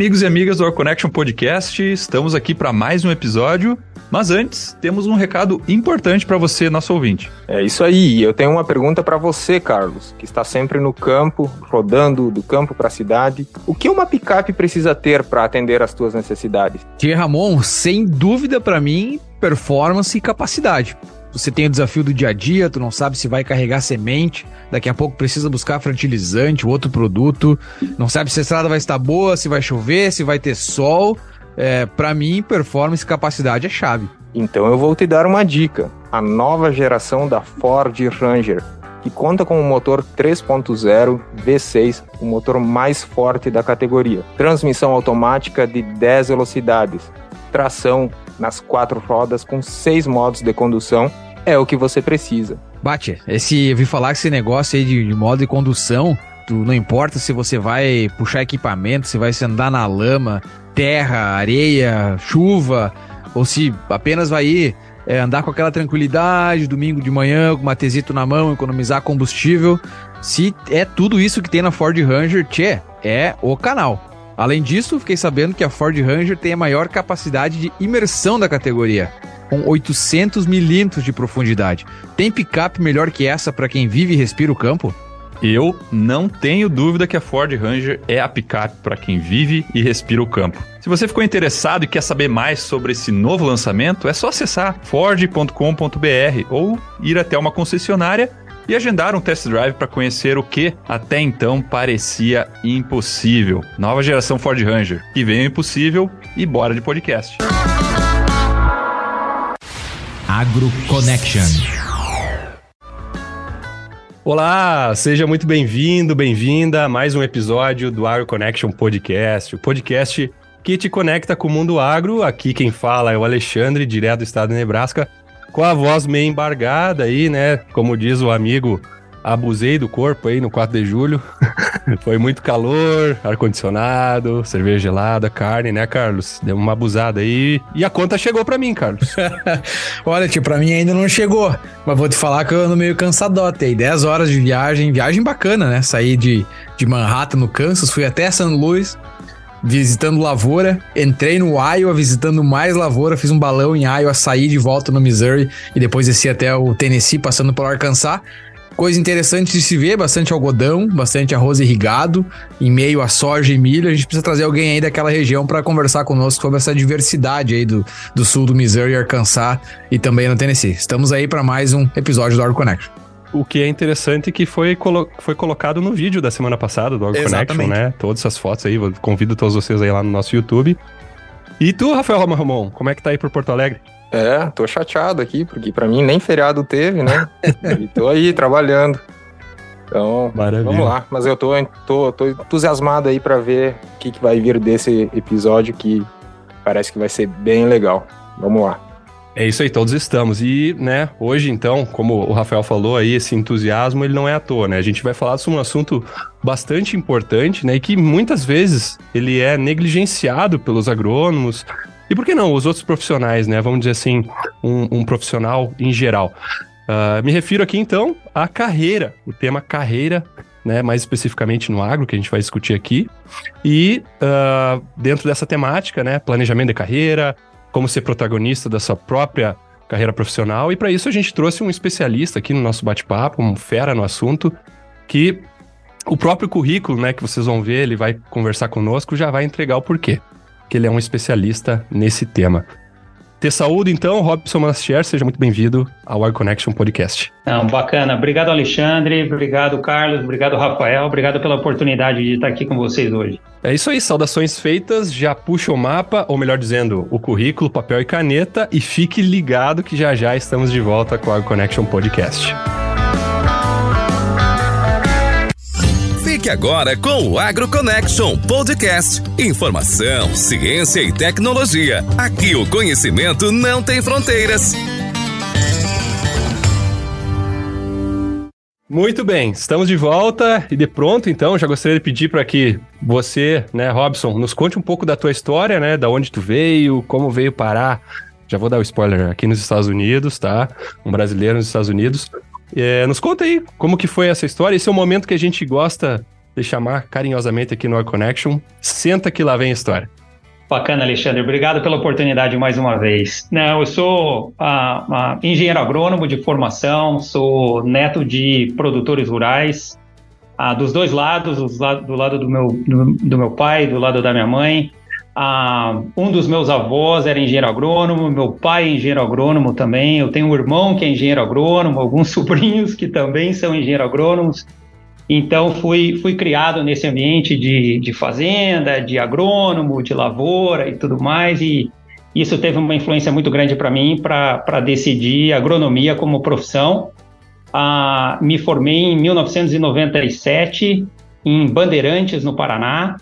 Amigos e amigas do Our Connection Podcast. Estamos aqui para mais um episódio. Mas antes, temos um recado importante para você, nosso ouvinte. É isso aí. Eu tenho uma pergunta para você, Carlos, que está sempre no campo, rodando do campo para a cidade. O que uma picape precisa ter para atender às tuas necessidades? Tia Ramon, sem dúvida para mim, performance e capacidade. Você tem o desafio do dia a dia, tu não sabe se vai carregar semente, daqui a pouco precisa buscar fertilizante, outro produto, não sabe se a estrada vai estar boa, se vai chover, se vai ter sol. É, para mim, performance e capacidade é chave. Então eu vou te dar uma dica: a nova geração da Ford Ranger, que conta com um motor 3.0 V6, o motor mais forte da categoria, transmissão automática de 10 velocidades, tração nas quatro rodas com seis modos de condução é o que você precisa. Bate, esse, eu vi falar que esse negócio aí de, de modo de condução, tu, não importa se você vai puxar equipamento, se vai se andar na lama, terra, areia, chuva, ou se apenas vai ir é, andar com aquela tranquilidade, domingo de manhã, com uma tesito na mão, economizar combustível. Se é tudo isso que tem na Ford Ranger, tchê, é o canal. Além disso, fiquei sabendo que a Ford Ranger tem a maior capacidade de imersão da categoria, com 800 milímetros de profundidade. Tem picape melhor que essa para quem vive e respira o campo? Eu não tenho dúvida que a Ford Ranger é a picape para quem vive e respira o campo. Se você ficou interessado e quer saber mais sobre esse novo lançamento, é só acessar ford.com.br ou ir até uma concessionária e agendar um test drive para conhecer o que até então parecia impossível. Nova geração Ford Ranger, que vem impossível e bora de podcast. Agro Connection. Olá, seja muito bem-vindo, bem-vinda a mais um episódio do Agro Connection Podcast, o podcast que te conecta com o mundo agro. Aqui quem fala é o Alexandre, direto do estado de Nebraska com a voz meio embargada aí, né? Como diz o amigo, abusei do corpo aí no 4 de julho. Foi muito calor, ar-condicionado, cerveja gelada, carne, né, Carlos? Deu uma abusada aí. E a conta chegou para mim, Carlos. Olha, tio, pra mim ainda não chegou. Mas vou te falar que eu ando meio cansadote aí. 10 horas de viagem, viagem bacana, né? Saí de, de Manhattan, no Kansas, fui até St. Louis visitando lavoura, entrei no Iowa visitando mais lavoura, fiz um balão em Iowa, saí de volta no Missouri e depois desci até o Tennessee, passando pelo Arkansas. Coisa interessante de se ver, bastante algodão, bastante arroz irrigado, em meio a soja e milho. A gente precisa trazer alguém aí daquela região para conversar conosco sobre essa diversidade aí do, do sul do Missouri, Arkansas e também no Tennessee. Estamos aí para mais um episódio do Agro Connection. O que é interessante que foi, colo foi colocado no vídeo da semana passada do Agro Connection, né? Todas essas fotos aí, convido todos vocês aí lá no nosso YouTube. E tu, Rafael Ramon, como é que tá aí por Porto Alegre? É, tô chateado aqui, porque para mim nem feriado teve, né? e tô aí trabalhando. Então, Maravilha. vamos lá. Mas eu tô, tô, tô entusiasmado aí para ver o que, que vai vir desse episódio que parece que vai ser bem legal. Vamos lá. É isso aí, todos estamos. E, né, hoje então, como o Rafael falou aí, esse entusiasmo ele não é à toa, né? A gente vai falar sobre um assunto bastante importante, né, e que muitas vezes ele é negligenciado pelos agrônomos. E por que não os outros profissionais, né? Vamos dizer assim, um, um profissional em geral. Uh, me refiro aqui então à carreira, o tema carreira né, mais especificamente no agro, que a gente vai discutir aqui. E uh, dentro dessa temática, né, planejamento de carreira, como ser protagonista da sua própria carreira profissional. E para isso a gente trouxe um especialista aqui no nosso bate-papo, um fera no assunto, que o próprio currículo, né, que vocês vão ver, ele vai conversar conosco, já vai entregar o porquê, que ele é um especialista nesse tema. Ter saúde, então, Robson Mastier, seja muito bem-vindo ao War Connection Podcast. Não, bacana. Obrigado, Alexandre. Obrigado, Carlos. Obrigado, Rafael. Obrigado pela oportunidade de estar aqui com vocês hoje. É isso aí, saudações feitas. Já puxa o mapa, ou melhor dizendo, o currículo, papel e caneta, e fique ligado que já já estamos de volta com o War Connection Podcast. Fique agora com o Agro Connection Podcast. Informação, ciência e tecnologia. Aqui o conhecimento não tem fronteiras. Muito bem, estamos de volta e de pronto, então, já gostaria de pedir para que você, né, Robson, nos conte um pouco da tua história, né, da onde tu veio, como veio parar. Já vou dar o um spoiler aqui nos Estados Unidos, tá? Um brasileiro nos Estados Unidos. É, nos conta aí como que foi essa história. Esse é um momento que a gente gosta te chamar carinhosamente aqui no Our Connection. Senta que lá vem a história. Bacana, Alexandre. Obrigado pela oportunidade mais uma vez. Não, eu sou ah, ah, engenheiro agrônomo de formação, sou neto de produtores rurais, ah, dos dois lados, do lado do meu, do, do meu pai, do lado da minha mãe. Ah, um dos meus avós era engenheiro agrônomo, meu pai é engenheiro agrônomo também. Eu tenho um irmão que é engenheiro agrônomo, alguns sobrinhos que também são engenheiro agrônomos. Então, fui, fui criado nesse ambiente de, de fazenda, de agrônomo, de lavoura e tudo mais, e isso teve uma influência muito grande para mim para decidir agronomia como profissão. Ah, me formei em 1997 em Bandeirantes, no Paraná.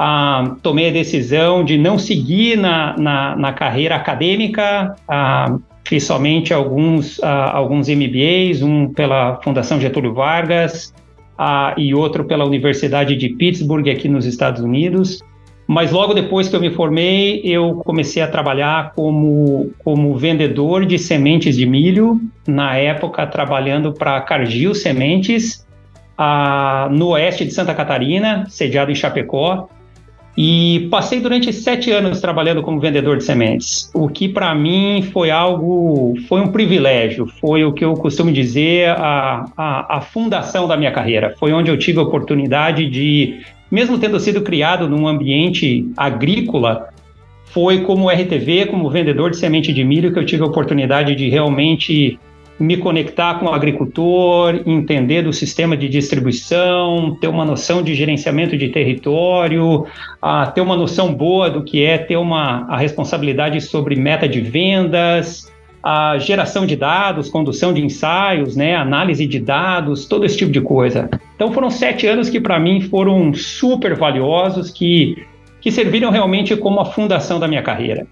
Ah, tomei a decisão de não seguir na, na, na carreira acadêmica, ah, fiz somente alguns, ah, alguns MBAs, um pela Fundação Getúlio Vargas, ah, e outro pela Universidade de Pittsburgh, aqui nos Estados Unidos. Mas logo depois que eu me formei, eu comecei a trabalhar como, como vendedor de sementes de milho, na época trabalhando para Cargill Sementes, ah, no oeste de Santa Catarina, sediado em Chapecó. E passei durante sete anos trabalhando como vendedor de sementes, o que para mim foi algo, foi um privilégio, foi o que eu costumo dizer a, a, a, fundação da minha carreira. Foi onde eu tive a oportunidade de, mesmo tendo sido criado num ambiente agrícola, foi como RTV, como vendedor de semente de milho, que eu tive a oportunidade de realmente me conectar com o agricultor, entender do sistema de distribuição, ter uma noção de gerenciamento de território, a ter uma noção boa do que é ter uma a responsabilidade sobre meta de vendas, a geração de dados, condução de ensaios, né, análise de dados, todo esse tipo de coisa. Então foram sete anos que para mim foram super valiosos, que, que serviram realmente como a fundação da minha carreira.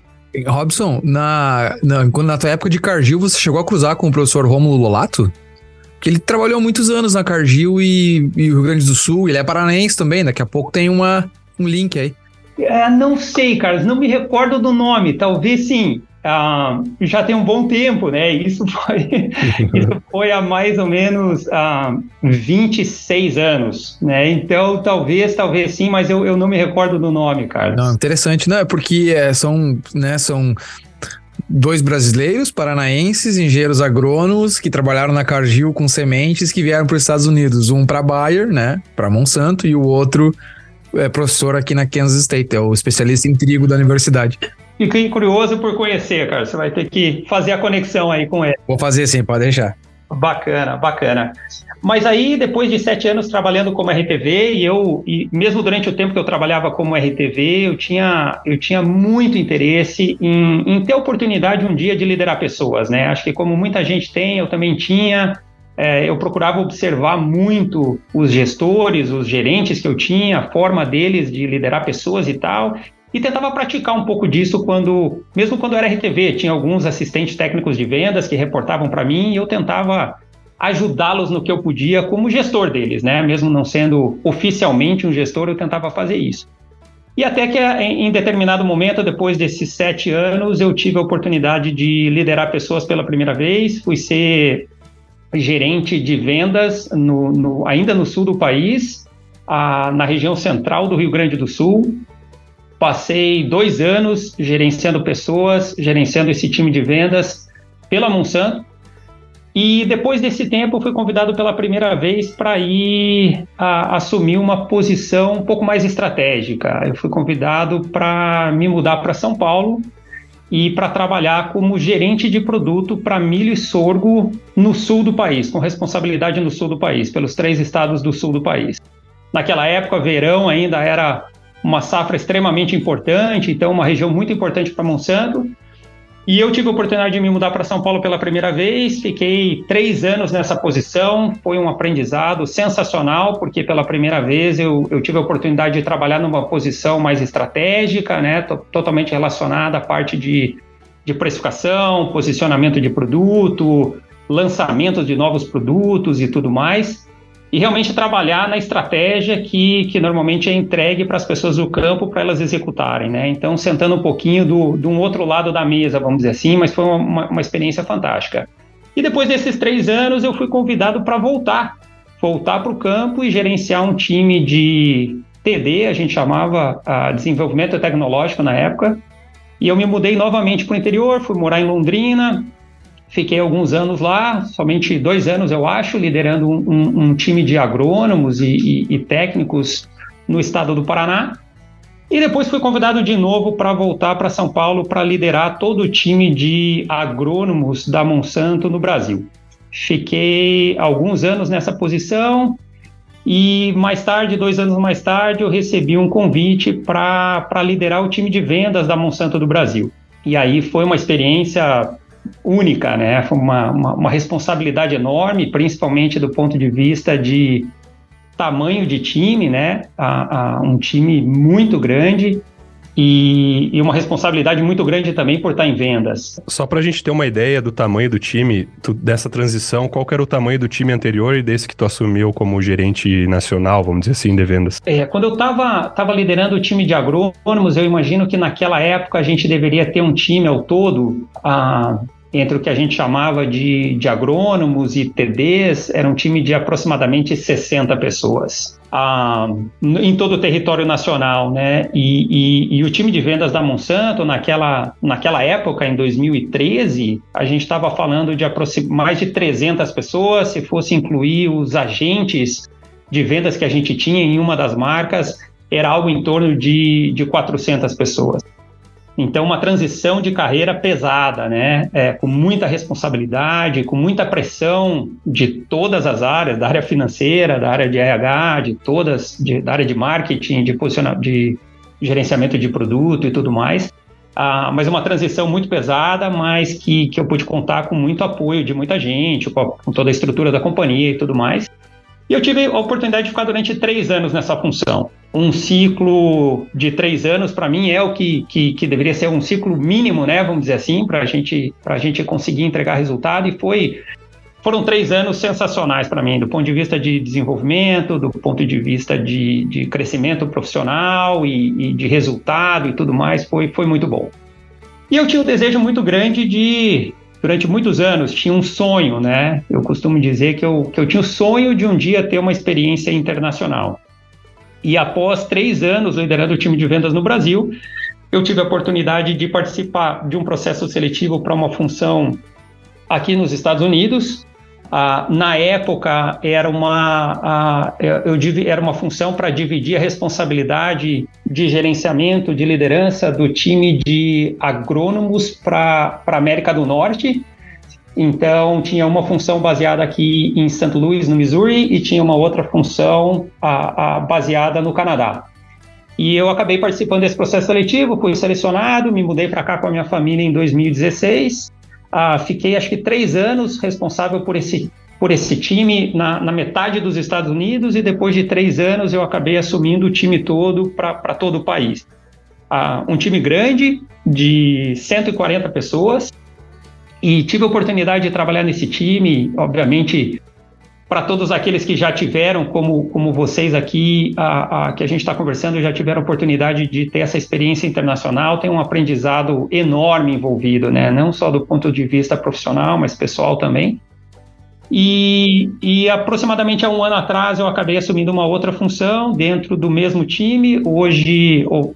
Robson, na, na, quando na tua época de Cargill, você chegou a cruzar com o professor Romulo Lolato? Que ele trabalhou muitos anos na Cargill e, e Rio Grande do Sul. Ele é paranaense também, daqui a pouco tem uma, um link aí. É, não sei, Carlos, não me recordo do nome. Talvez sim. Ah, já tem um bom tempo, né? Isso foi, isso foi há mais ou menos ah, 26 anos, né? Então, talvez, talvez sim, mas eu, eu não me recordo do nome, Carlos. Não, interessante, não, é porque é, são, né, são dois brasileiros, paranaenses, engenheiros agrônomos que trabalharam na Cargill com sementes que vieram para os Estados Unidos. Um para Bayer, né, para Monsanto, e o outro é professor aqui na Kansas State, é o especialista em trigo da universidade. Fiquei curioso por conhecer, cara. Você vai ter que fazer a conexão aí com ele. Vou fazer sim, pode deixar. Bacana, bacana. Mas aí, depois de sete anos trabalhando como RTV, e eu, e mesmo durante o tempo que eu trabalhava como RTV, eu tinha, eu tinha muito interesse em, em ter a oportunidade um dia de liderar pessoas, né? Acho que como muita gente tem, eu também tinha. É, eu procurava observar muito os gestores, os gerentes que eu tinha, a forma deles de liderar pessoas e tal, e tentava praticar um pouco disso quando, mesmo quando era RTV, tinha alguns assistentes técnicos de vendas que reportavam para mim e eu tentava ajudá-los no que eu podia como gestor deles, né? Mesmo não sendo oficialmente um gestor, eu tentava fazer isso. E até que em determinado momento, depois desses sete anos, eu tive a oportunidade de liderar pessoas pela primeira vez. Fui ser gerente de vendas no, no, ainda no sul do país, a, na região central do Rio Grande do Sul. Passei dois anos gerenciando pessoas, gerenciando esse time de vendas pela Monsanto. E depois desse tempo, fui convidado pela primeira vez para ir a, assumir uma posição um pouco mais estratégica. Eu fui convidado para me mudar para São Paulo e para trabalhar como gerente de produto para milho e sorgo no sul do país, com responsabilidade no sul do país, pelos três estados do sul do país. Naquela época, verão ainda era uma safra extremamente importante, então uma região muito importante para Monsanto. E eu tive a oportunidade de me mudar para São Paulo pela primeira vez, fiquei três anos nessa posição, foi um aprendizado sensacional, porque pela primeira vez eu, eu tive a oportunidade de trabalhar numa posição mais estratégica, né, totalmente relacionada à parte de, de precificação, posicionamento de produto, lançamento de novos produtos e tudo mais e realmente trabalhar na estratégia que, que normalmente é entregue para as pessoas do campo para elas executarem, né? Então, sentando um pouquinho do, de um outro lado da mesa, vamos dizer assim, mas foi uma, uma experiência fantástica. E depois desses três anos, eu fui convidado para voltar voltar para o campo e gerenciar um time de TD, a gente chamava uh, desenvolvimento tecnológico na época. E eu me mudei novamente para o interior, fui morar em Londrina, fiquei alguns anos lá, somente dois anos eu acho, liderando um, um, time de agrônomos e, e, e técnicos no estado do Paraná. E depois fui convidado de novo para voltar para São Paulo para liderar todo o time de agrônomos da Monsanto no Brasil. Fiquei alguns anos nessa posição e mais tarde, dois anos mais tarde, eu recebi um convite para liderar o time de vendas da Monsanto do Brasil. E aí foi uma experiência única, né? Foi uma, uma, uma responsabilidade enorme, principalmente do ponto de vista de tamanho de time, né? A, a, um time muito grande e, e, uma responsabilidade muito grande também por estar em vendas. Só para a gente ter uma ideia do tamanho do time, tu, dessa transição, qual era o tamanho do time anterior e desse que tu assumiu como gerente nacional, vamos dizer assim, de vendas? É, quando eu estava tava liderando o time de agrônomos, eu imagino que naquela época a gente deveria ter um time ao todo, a, entre o que a gente chamava de, de agrônomos e TDs, era um time de aproximadamente 60 pessoas. Ah, em todo o território nacional, né? E, e, e, o time de vendas da Monsanto, naquela, naquela época, em 2013, a gente estava falando de mais de 300 pessoas, se fosse incluir os agentes de vendas que a gente tinha em uma das marcas, era algo em torno de, de 400 pessoas. Então, uma transição de carreira pesada, né? É, com muita responsabilidade, com muita pressão de todas as áreas, da área financeira, da área de RH, de todas, de, da área de marketing, de, de gerenciamento de produto e tudo mais. Ah, mas uma transição muito pesada, mas que, que eu pude contar com muito apoio de muita gente, com, a, com toda a estrutura da companhia e tudo mais. E eu tive a oportunidade de ficar durante três anos nessa função. Um ciclo de três anos, para mim, é o que, que, que, deveria ser um ciclo mínimo, né? Vamos dizer assim, para gente, a gente conseguir entregar resultado. E foi foram três anos sensacionais para mim, do ponto de vista de desenvolvimento, do ponto de vista de, de crescimento profissional e, e, de resultado e tudo mais, foi, foi muito bom. E eu tinha um desejo muito grande de durante muitos anos tinha um sonho, né? Eu costumo dizer que eu, que eu tinha o sonho de um dia ter uma experiência internacional. E após três anos liderando o time de vendas no Brasil, eu tive a oportunidade de participar de um processo seletivo para uma função aqui nos Estados Unidos, ah, na época era uma, ah, eu, era uma função para dividir a responsabilidade de gerenciamento, de liderança do time de agrônomos para a América do Norte. Então tinha uma função baseada aqui em St. Louis, no Missouri, e tinha uma outra função ah, baseada no Canadá. E eu acabei participando desse processo seletivo, fui selecionado, me mudei para cá com a minha família em 2016 ah, fiquei acho que três anos responsável por esse, por esse time na, na, metade dos Estados Unidos e depois de três anos eu acabei assumindo o time todo para todo o país. Ah, um time grande de 140 pessoas e tive a oportunidade de trabalhar nesse time, obviamente para todos aqueles que já tiveram, como, como vocês aqui, a, a que a gente está conversando, já tiveram oportunidade de ter essa experiência internacional, tem um aprendizado enorme envolvido, né? Não só do ponto de vista profissional, mas pessoal também. E, e, aproximadamente há um ano atrás eu acabei assumindo uma outra função dentro do mesmo time. Hoje, ou,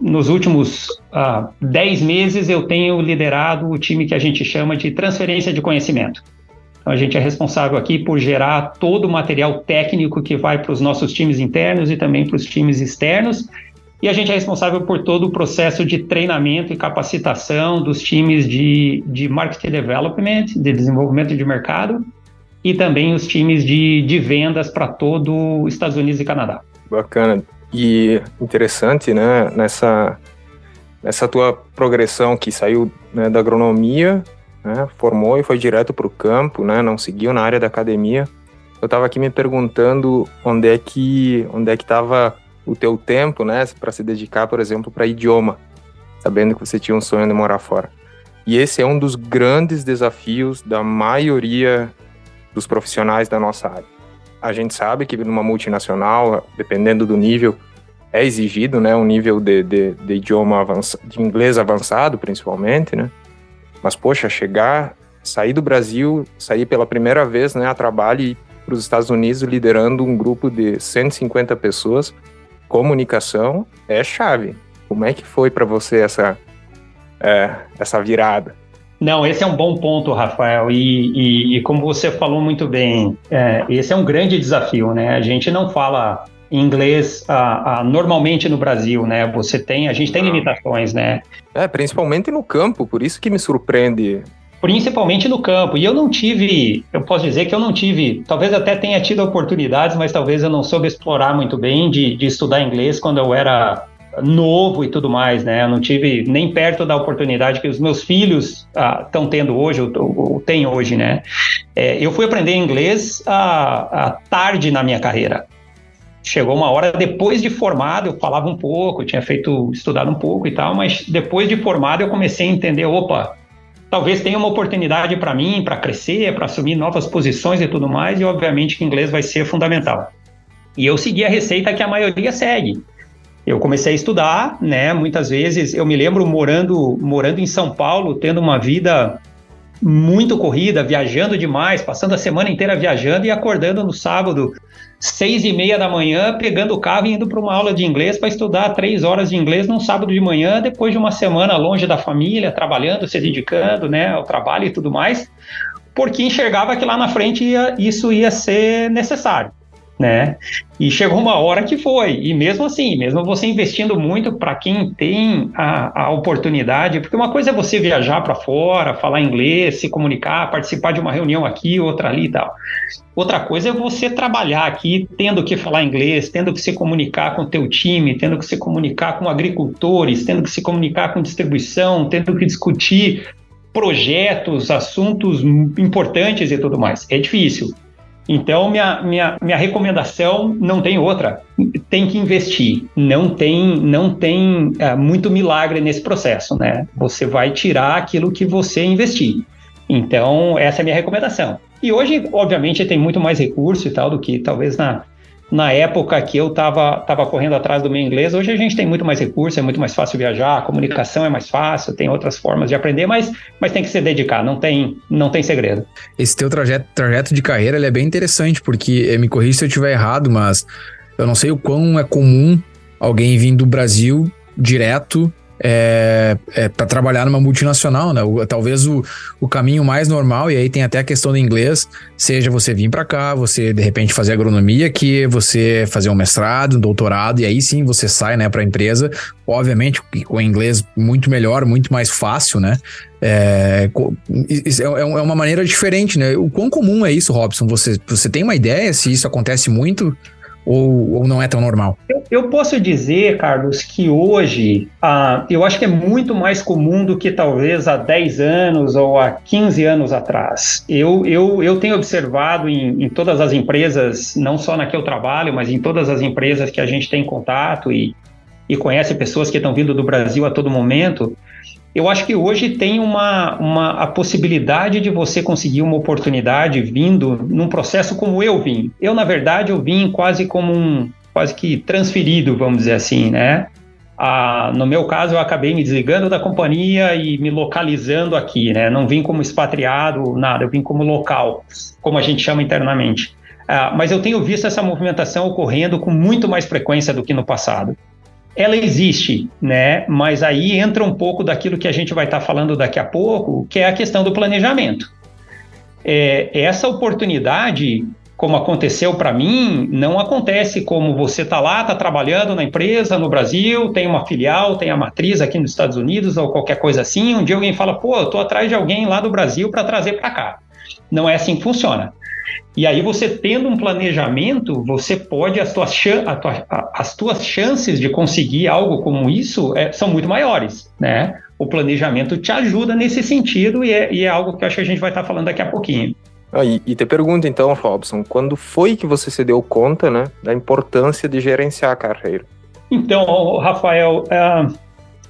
nos últimos uh, dez meses, eu tenho liderado o time que a gente chama de transferência de conhecimento. Então, a gente é responsável aqui por gerar todo o material técnico que vai para os nossos times internos e também para os times externos. E a gente é responsável por todo o processo de treinamento e capacitação dos times de, de marketing development, de desenvolvimento de mercado, e também os times de, de vendas para todo os Estados Unidos e Canadá. Bacana. E interessante, né, nessa, nessa tua progressão que saiu né, da agronomia né? Formou e foi direto para o campo, né? Não seguiu na área da academia. Eu estava aqui me perguntando onde é que onde é que estava o teu tempo, né, para se dedicar, por exemplo, para idioma, sabendo que você tinha um sonho de morar fora. E esse é um dos grandes desafios da maioria dos profissionais da nossa área. A gente sabe que numa multinacional, dependendo do nível, é exigido, né, um nível de, de, de idioma avançado, de inglês avançado, principalmente, né? Mas, poxa, chegar, sair do Brasil, sair pela primeira vez né, a trabalho e para os Estados Unidos liderando um grupo de 150 pessoas. Comunicação é chave. Como é que foi para você essa, é, essa virada? Não, esse é um bom ponto, Rafael. E, e, e como você falou muito bem, é, esse é um grande desafio, né? A gente não fala inglês ah, ah, normalmente no Brasil, né? Você tem, a gente tem limitações, né? É, principalmente no campo, por isso que me surpreende. Principalmente no campo. E eu não tive, eu posso dizer que eu não tive, talvez até tenha tido oportunidades, mas talvez eu não soube explorar muito bem de, de estudar inglês quando eu era novo e tudo mais, né? Eu não tive nem perto da oportunidade que os meus filhos estão ah, tendo hoje, ou, ou têm hoje, né? É, eu fui aprender inglês ah, tarde na minha carreira. Chegou uma hora depois de formado, eu falava um pouco, eu tinha feito, estudado um pouco e tal, mas depois de formado eu comecei a entender, opa, talvez tenha uma oportunidade para mim, para crescer, para assumir novas posições e tudo mais, e obviamente que inglês vai ser fundamental. E eu segui a receita que a maioria segue eu comecei a estudar, né? Muitas vezes eu me lembro morando, morando em São Paulo, tendo uma vida muito corrida, viajando demais, passando a semana inteira viajando e acordando no sábado, seis e meia da manhã, pegando o carro e indo para uma aula de inglês para estudar três horas de inglês num sábado de manhã, depois de uma semana longe da família, trabalhando, se dedicando, né, ao trabalho e tudo mais, porque enxergava que lá na frente ia, isso ia ser necessário né? E chegou uma hora que foi. E mesmo assim, mesmo você investindo muito para quem tem a, a, oportunidade, porque uma coisa é você viajar para fora, falar inglês, se comunicar, participar de uma reunião aqui, outra ali e tal. Outra coisa é você trabalhar aqui tendo que falar inglês, tendo que se comunicar com o teu time, tendo que se comunicar com agricultores, tendo que se comunicar com distribuição, tendo que discutir projetos, assuntos importantes e tudo mais. É difícil. Então, minha, minha, minha recomendação não tem outra. Tem que investir. Não tem, não tem é, muito milagre nesse processo, né? Você vai tirar aquilo que você investir. Então, essa é a minha recomendação. E hoje, obviamente, tem muito mais recurso e tal do que talvez na, na época que eu estava tava correndo atrás do meu inglês, hoje a gente tem muito mais recursos, é muito mais fácil viajar, a comunicação é mais fácil, tem outras formas de aprender, mas, mas tem que se dedicar, não tem, não tem segredo. Esse teu trajeto, trajeto de carreira é bem interessante, porque, eh, me corrija se eu estiver errado, mas eu não sei o quão é comum alguém vir do Brasil direto é, é para trabalhar numa multinacional, né? O, talvez o, o caminho mais normal, e aí tem até a questão do inglês, seja você vir para cá, você de repente fazer agronomia aqui, você fazer um mestrado, um doutorado, e aí sim você sai né, para a empresa, obviamente com inglês muito melhor, muito mais fácil, né? É, é, é uma maneira diferente, né? O quão comum é isso, Robson? Você, você tem uma ideia se isso acontece muito? Ou, ou não é tão normal? Eu, eu posso dizer, Carlos, que hoje ah, eu acho que é muito mais comum do que talvez há 10 anos ou há 15 anos atrás. Eu, eu, eu tenho observado em, em todas as empresas, não só na que eu trabalho, mas em todas as empresas que a gente tem contato e, e conhece pessoas que estão vindo do Brasil a todo momento, eu acho que hoje tem uma, uma a possibilidade de você conseguir uma oportunidade vindo num processo como eu vim. Eu, na verdade, eu vim quase como um, quase que transferido, vamos dizer assim, né? Ah, no meu caso, eu acabei me desligando da companhia e me localizando aqui, né? Não vim como expatriado, nada, eu vim como local, como a gente chama internamente. Ah, mas eu tenho visto essa movimentação ocorrendo com muito mais frequência do que no passado ela existe, né? Mas aí entra um pouco daquilo que a gente vai estar tá falando daqui a pouco, que é a questão do planejamento. É, essa oportunidade, como aconteceu para mim, não acontece como você está lá, está trabalhando na empresa no Brasil, tem uma filial, tem a matriz aqui nos Estados Unidos ou qualquer coisa assim. Um dia alguém fala, pô, eu estou atrás de alguém lá do Brasil para trazer para cá. Não é assim que funciona. E aí você tendo um planejamento, você pode as tuas, as tuas chances de conseguir algo como isso é, são muito maiores, né? O planejamento te ajuda nesse sentido e é, e é algo que eu acho que a gente vai estar falando daqui a pouquinho. Ah, e, e te pergunto então, Robson, quando foi que você se deu conta, né, da importância de gerenciar a carreira? Então, Rafael, uh,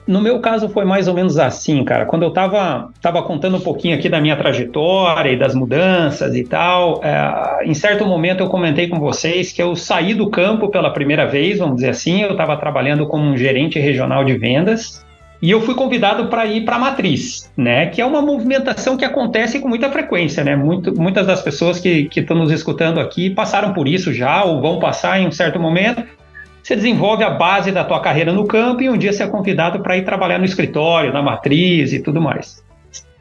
no meu caso foi mais ou menos assim, cara. Quando eu estava tava contando um pouquinho aqui da minha trajetória e das mudanças e tal, é, em certo momento eu comentei com vocês que eu saí do campo pela primeira vez, vamos dizer assim. Eu estava trabalhando como um gerente regional de vendas e eu fui convidado para ir para a matriz, né? Que é uma movimentação que acontece com muita frequência, né? Muito, muitas das pessoas que estão nos escutando aqui passaram por isso já ou vão passar em um certo momento. Você desenvolve a base da tua carreira no campo e um dia você é convidado para ir trabalhar no escritório, na matriz e tudo mais.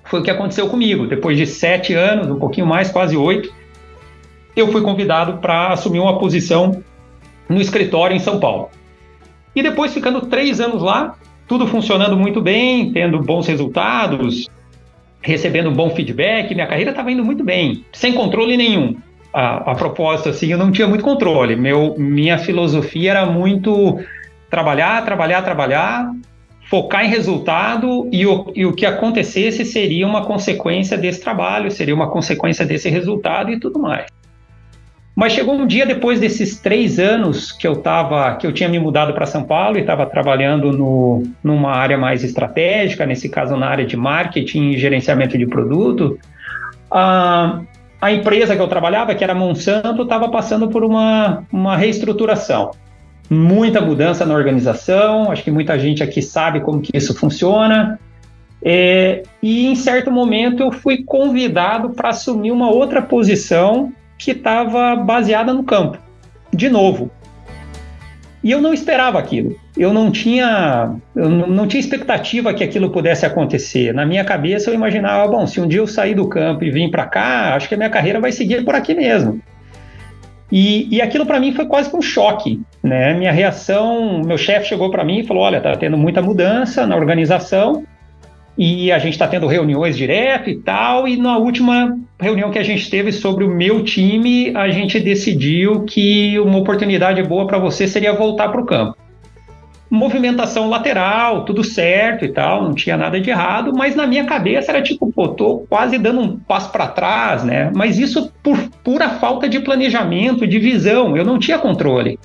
Foi o que aconteceu comigo. Depois de sete anos, um pouquinho mais, quase oito, eu fui convidado para assumir uma posição no escritório em São Paulo. E depois, ficando três anos lá, tudo funcionando muito bem, tendo bons resultados, recebendo bom feedback, minha carreira estava indo muito bem, sem controle nenhum. A, a propósito, assim, eu não tinha muito controle. Meu, minha filosofia era muito trabalhar, trabalhar, trabalhar, focar em resultado e o, e o que acontecesse seria uma consequência desse trabalho, seria uma consequência desse resultado e tudo mais. Mas chegou um dia depois desses três anos que eu tava, que eu tinha me mudado para São Paulo e estava trabalhando no, numa área mais estratégica, nesse caso na área de marketing e gerenciamento de produto, a, a empresa que eu trabalhava, que era Monsanto, estava passando por uma, uma reestruturação. Muita mudança na organização, acho que muita gente aqui sabe como que isso funciona. É, e em certo momento eu fui convidado para assumir uma outra posição que estava baseada no campo, de novo. E eu não esperava aquilo. Eu não tinha, eu não tinha expectativa que aquilo pudesse acontecer. Na minha cabeça eu imaginava, bom, se um dia eu sair do campo e vir para cá, acho que a minha carreira vai seguir por aqui mesmo. E, e aquilo para mim foi quase que um choque, né? Minha reação, meu chefe chegou para mim e falou, olha, tá tendo muita mudança na organização e a gente está tendo reuniões direto e tal. E na última reunião que a gente teve sobre o meu time, a gente decidiu que uma oportunidade boa para você seria voltar para o campo. Movimentação lateral, tudo certo e tal, não tinha nada de errado, mas na minha cabeça era tipo, pô, tô quase dando um passo para trás, né? Mas isso por pura falta de planejamento, de visão, eu não tinha controle.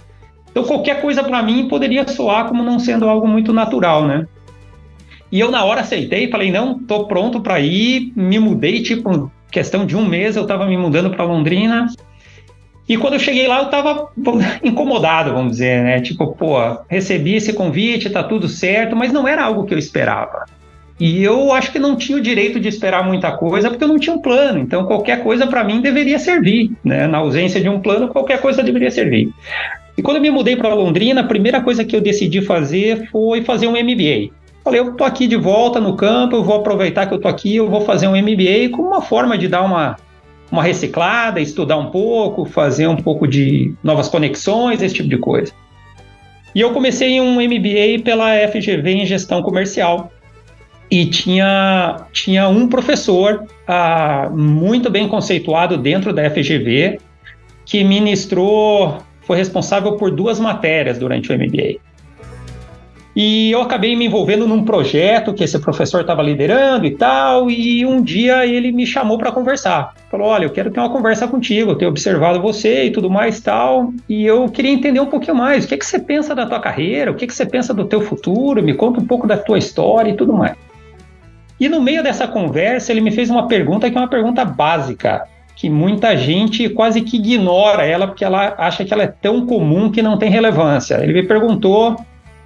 Então qualquer coisa para mim poderia soar como não sendo algo muito natural, né? E eu na hora aceitei, falei, não, tô pronto para ir, me mudei, tipo, questão de um mês eu estava me mudando para Londrina. E quando eu cheguei lá, eu estava incomodado, vamos dizer, né? Tipo, pô, recebi esse convite, tá tudo certo, mas não era algo que eu esperava. E eu acho que não tinha o direito de esperar muita coisa, porque eu não tinha um plano. Então, qualquer coisa para mim deveria servir, né? Na ausência de um plano, qualquer coisa deveria servir. E quando eu me mudei para Londrina, a primeira coisa que eu decidi fazer foi fazer um MBA. Falei, eu tô aqui de volta no campo, eu vou aproveitar que eu tô aqui, eu vou fazer um MBA como uma forma de dar uma, uma reciclada, estudar um pouco, fazer um pouco de novas conexões, esse tipo de coisa. E eu comecei um MBA pela FGV em gestão comercial. E tinha, tinha um professor ah, muito bem conceituado dentro da FGV que ministrou, foi responsável por duas matérias durante o MBA. E eu acabei me envolvendo num projeto que esse professor estava liderando e tal, e um dia ele me chamou para conversar. Falou: "Olha, eu quero ter uma conversa contigo, eu tenho observado você e tudo mais tal, e eu queria entender um pouquinho mais. O que é que você pensa da tua carreira? O que é que você pensa do teu futuro? Me conta um pouco da tua história e tudo mais." E no meio dessa conversa, ele me fez uma pergunta que é uma pergunta básica, que muita gente quase que ignora ela porque ela acha que ela é tão comum que não tem relevância. Ele me perguntou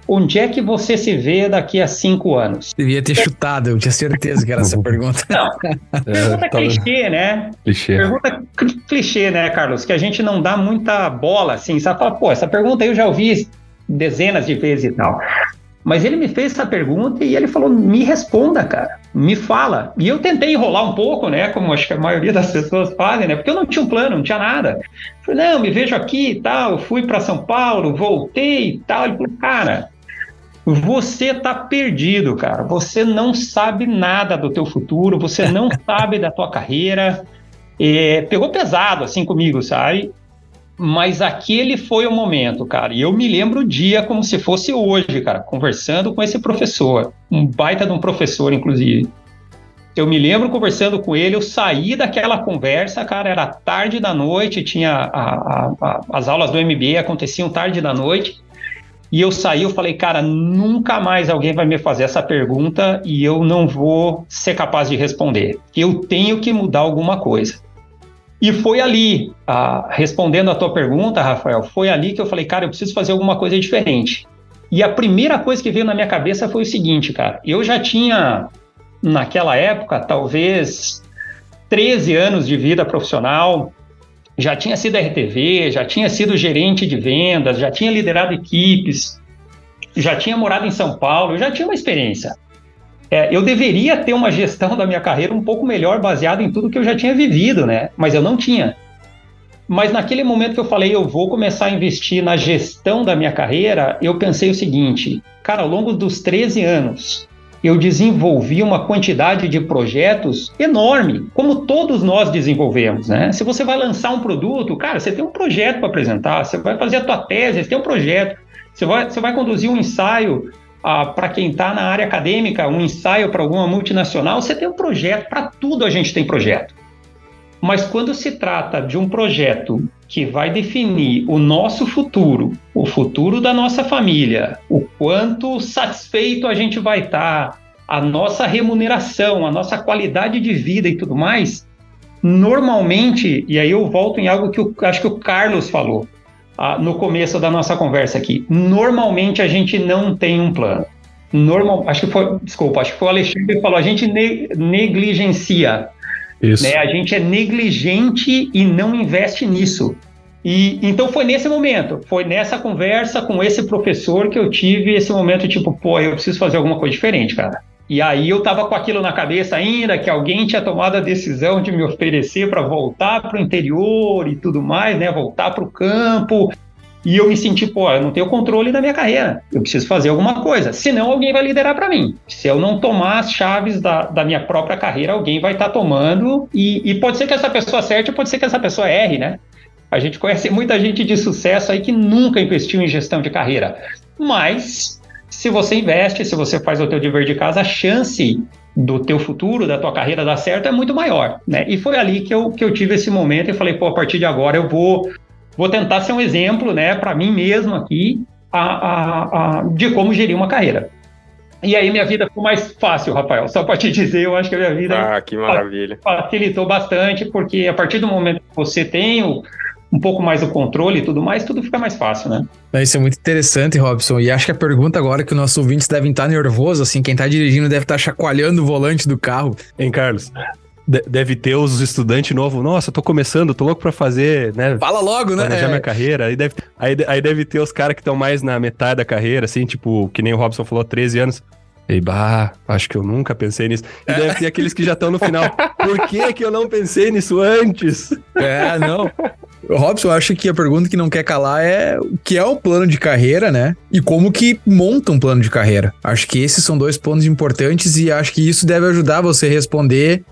onde é que você se vê daqui a cinco anos? Devia ter chutado, eu tinha certeza que era essa pergunta. Não, pergunta é, clichê, né? Clichê. Pergunta clichê, né, Carlos? Que a gente não dá muita bola, assim, sabe? Fala, pô, essa pergunta eu já ouvi dezenas de vezes e tal. Mas ele me fez essa pergunta e ele falou: me responda, cara, me fala. E eu tentei enrolar um pouco, né? Como acho que a maioria das pessoas fazem, né? Porque eu não tinha um plano, não tinha nada. Eu falei: não, me vejo aqui e tal. Eu fui para São Paulo, voltei e tal. Ele falou: cara, você tá perdido, cara. Você não sabe nada do teu futuro, você não sabe da tua carreira. É, pegou pesado assim comigo, sabe? Mas aquele foi o momento, cara. E eu me lembro o dia como se fosse hoje, cara, conversando com esse professor, um baita de um professor, inclusive. Eu me lembro conversando com ele, eu saí daquela conversa, cara, era tarde da noite, tinha a, a, a, as aulas do MBA aconteciam tarde da noite. E eu saí, eu falei, cara, nunca mais alguém vai me fazer essa pergunta e eu não vou ser capaz de responder. Eu tenho que mudar alguma coisa. E foi ali, ah, respondendo a tua pergunta, Rafael, foi ali que eu falei, cara, eu preciso fazer alguma coisa diferente. E a primeira coisa que veio na minha cabeça foi o seguinte, cara. Eu já tinha, naquela época, talvez 13 anos de vida profissional, já tinha sido RTV, já tinha sido gerente de vendas, já tinha liderado equipes, já tinha morado em São Paulo, já tinha uma experiência. É, eu deveria ter uma gestão da minha carreira um pouco melhor, baseada em tudo que eu já tinha vivido, né? Mas eu não tinha. Mas naquele momento que eu falei, eu vou começar a investir na gestão da minha carreira, eu pensei o seguinte, cara, ao longo dos 13 anos, eu desenvolvi uma quantidade de projetos enorme, como todos nós desenvolvemos, né? Se você vai lançar um produto, cara, você tem um projeto para apresentar, você vai fazer a tua tese, você tem um projeto, você vai, você vai conduzir um ensaio ah, para quem está na área acadêmica, um ensaio para alguma multinacional, você tem um projeto, para tudo a gente tem projeto. Mas quando se trata de um projeto que vai definir o nosso futuro, o futuro da nossa família, o quanto satisfeito a gente vai estar, tá, a nossa remuneração, a nossa qualidade de vida e tudo mais, normalmente, e aí eu volto em algo que eu, acho que o Carlos falou ah, no começo da nossa conversa aqui, normalmente a gente não tem um plano. Normal, acho que foi, desculpa, acho que foi o Alexandre que falou, a gente ne negligencia isso. Né? A gente é negligente e não investe nisso. E então foi nesse momento, foi nessa conversa com esse professor que eu tive esse momento tipo, pô, eu preciso fazer alguma coisa diferente, cara. E aí eu tava com aquilo na cabeça ainda, que alguém tinha tomado a decisão de me oferecer para voltar para o interior e tudo mais, né? Voltar para o campo. E eu me senti, pô, eu não tenho controle da minha carreira, eu preciso fazer alguma coisa, senão alguém vai liderar para mim. Se eu não tomar as chaves da, da minha própria carreira, alguém vai estar tá tomando, e, e pode ser que essa pessoa acerte, pode ser que essa pessoa erre, né? A gente conhece muita gente de sucesso aí que nunca investiu em gestão de carreira, mas se você investe, se você faz o teu dever de casa, a chance do teu futuro, da tua carreira dar certo é muito maior, né? E foi ali que eu, que eu tive esse momento e falei, pô, a partir de agora eu vou vou tentar ser um exemplo, né, para mim mesmo aqui, a, a, a, de como gerir uma carreira. E aí minha vida ficou mais fácil, Rafael. Só para te dizer, eu acho que a minha vida ah, que maravilha. facilitou bastante, porque a partir do momento que você tem o, um pouco mais o controle e tudo mais, tudo fica mais fácil, né? Isso é muito interessante, Robson. E acho que a pergunta agora que os nossos ouvintes devem estar nervosos, assim, quem está dirigindo deve estar chacoalhando o volante do carro. Hein, Carlos? Deve ter os estudantes novos. Nossa, tô começando, tô louco pra fazer, né? Fala logo, né? Planejar é. minha carreira. Aí deve, aí, aí deve ter os caras que estão mais na metade da carreira, assim, tipo, que nem o Robson falou, 13 anos. E bah, acho que eu nunca pensei nisso. E deve ter aqueles que já estão no final. Por que que eu não pensei nisso antes? É, não. Robson, eu acho que a pergunta que não quer calar é o que é um plano de carreira, né? E como que monta um plano de carreira. Acho que esses são dois pontos importantes e acho que isso deve ajudar você a responder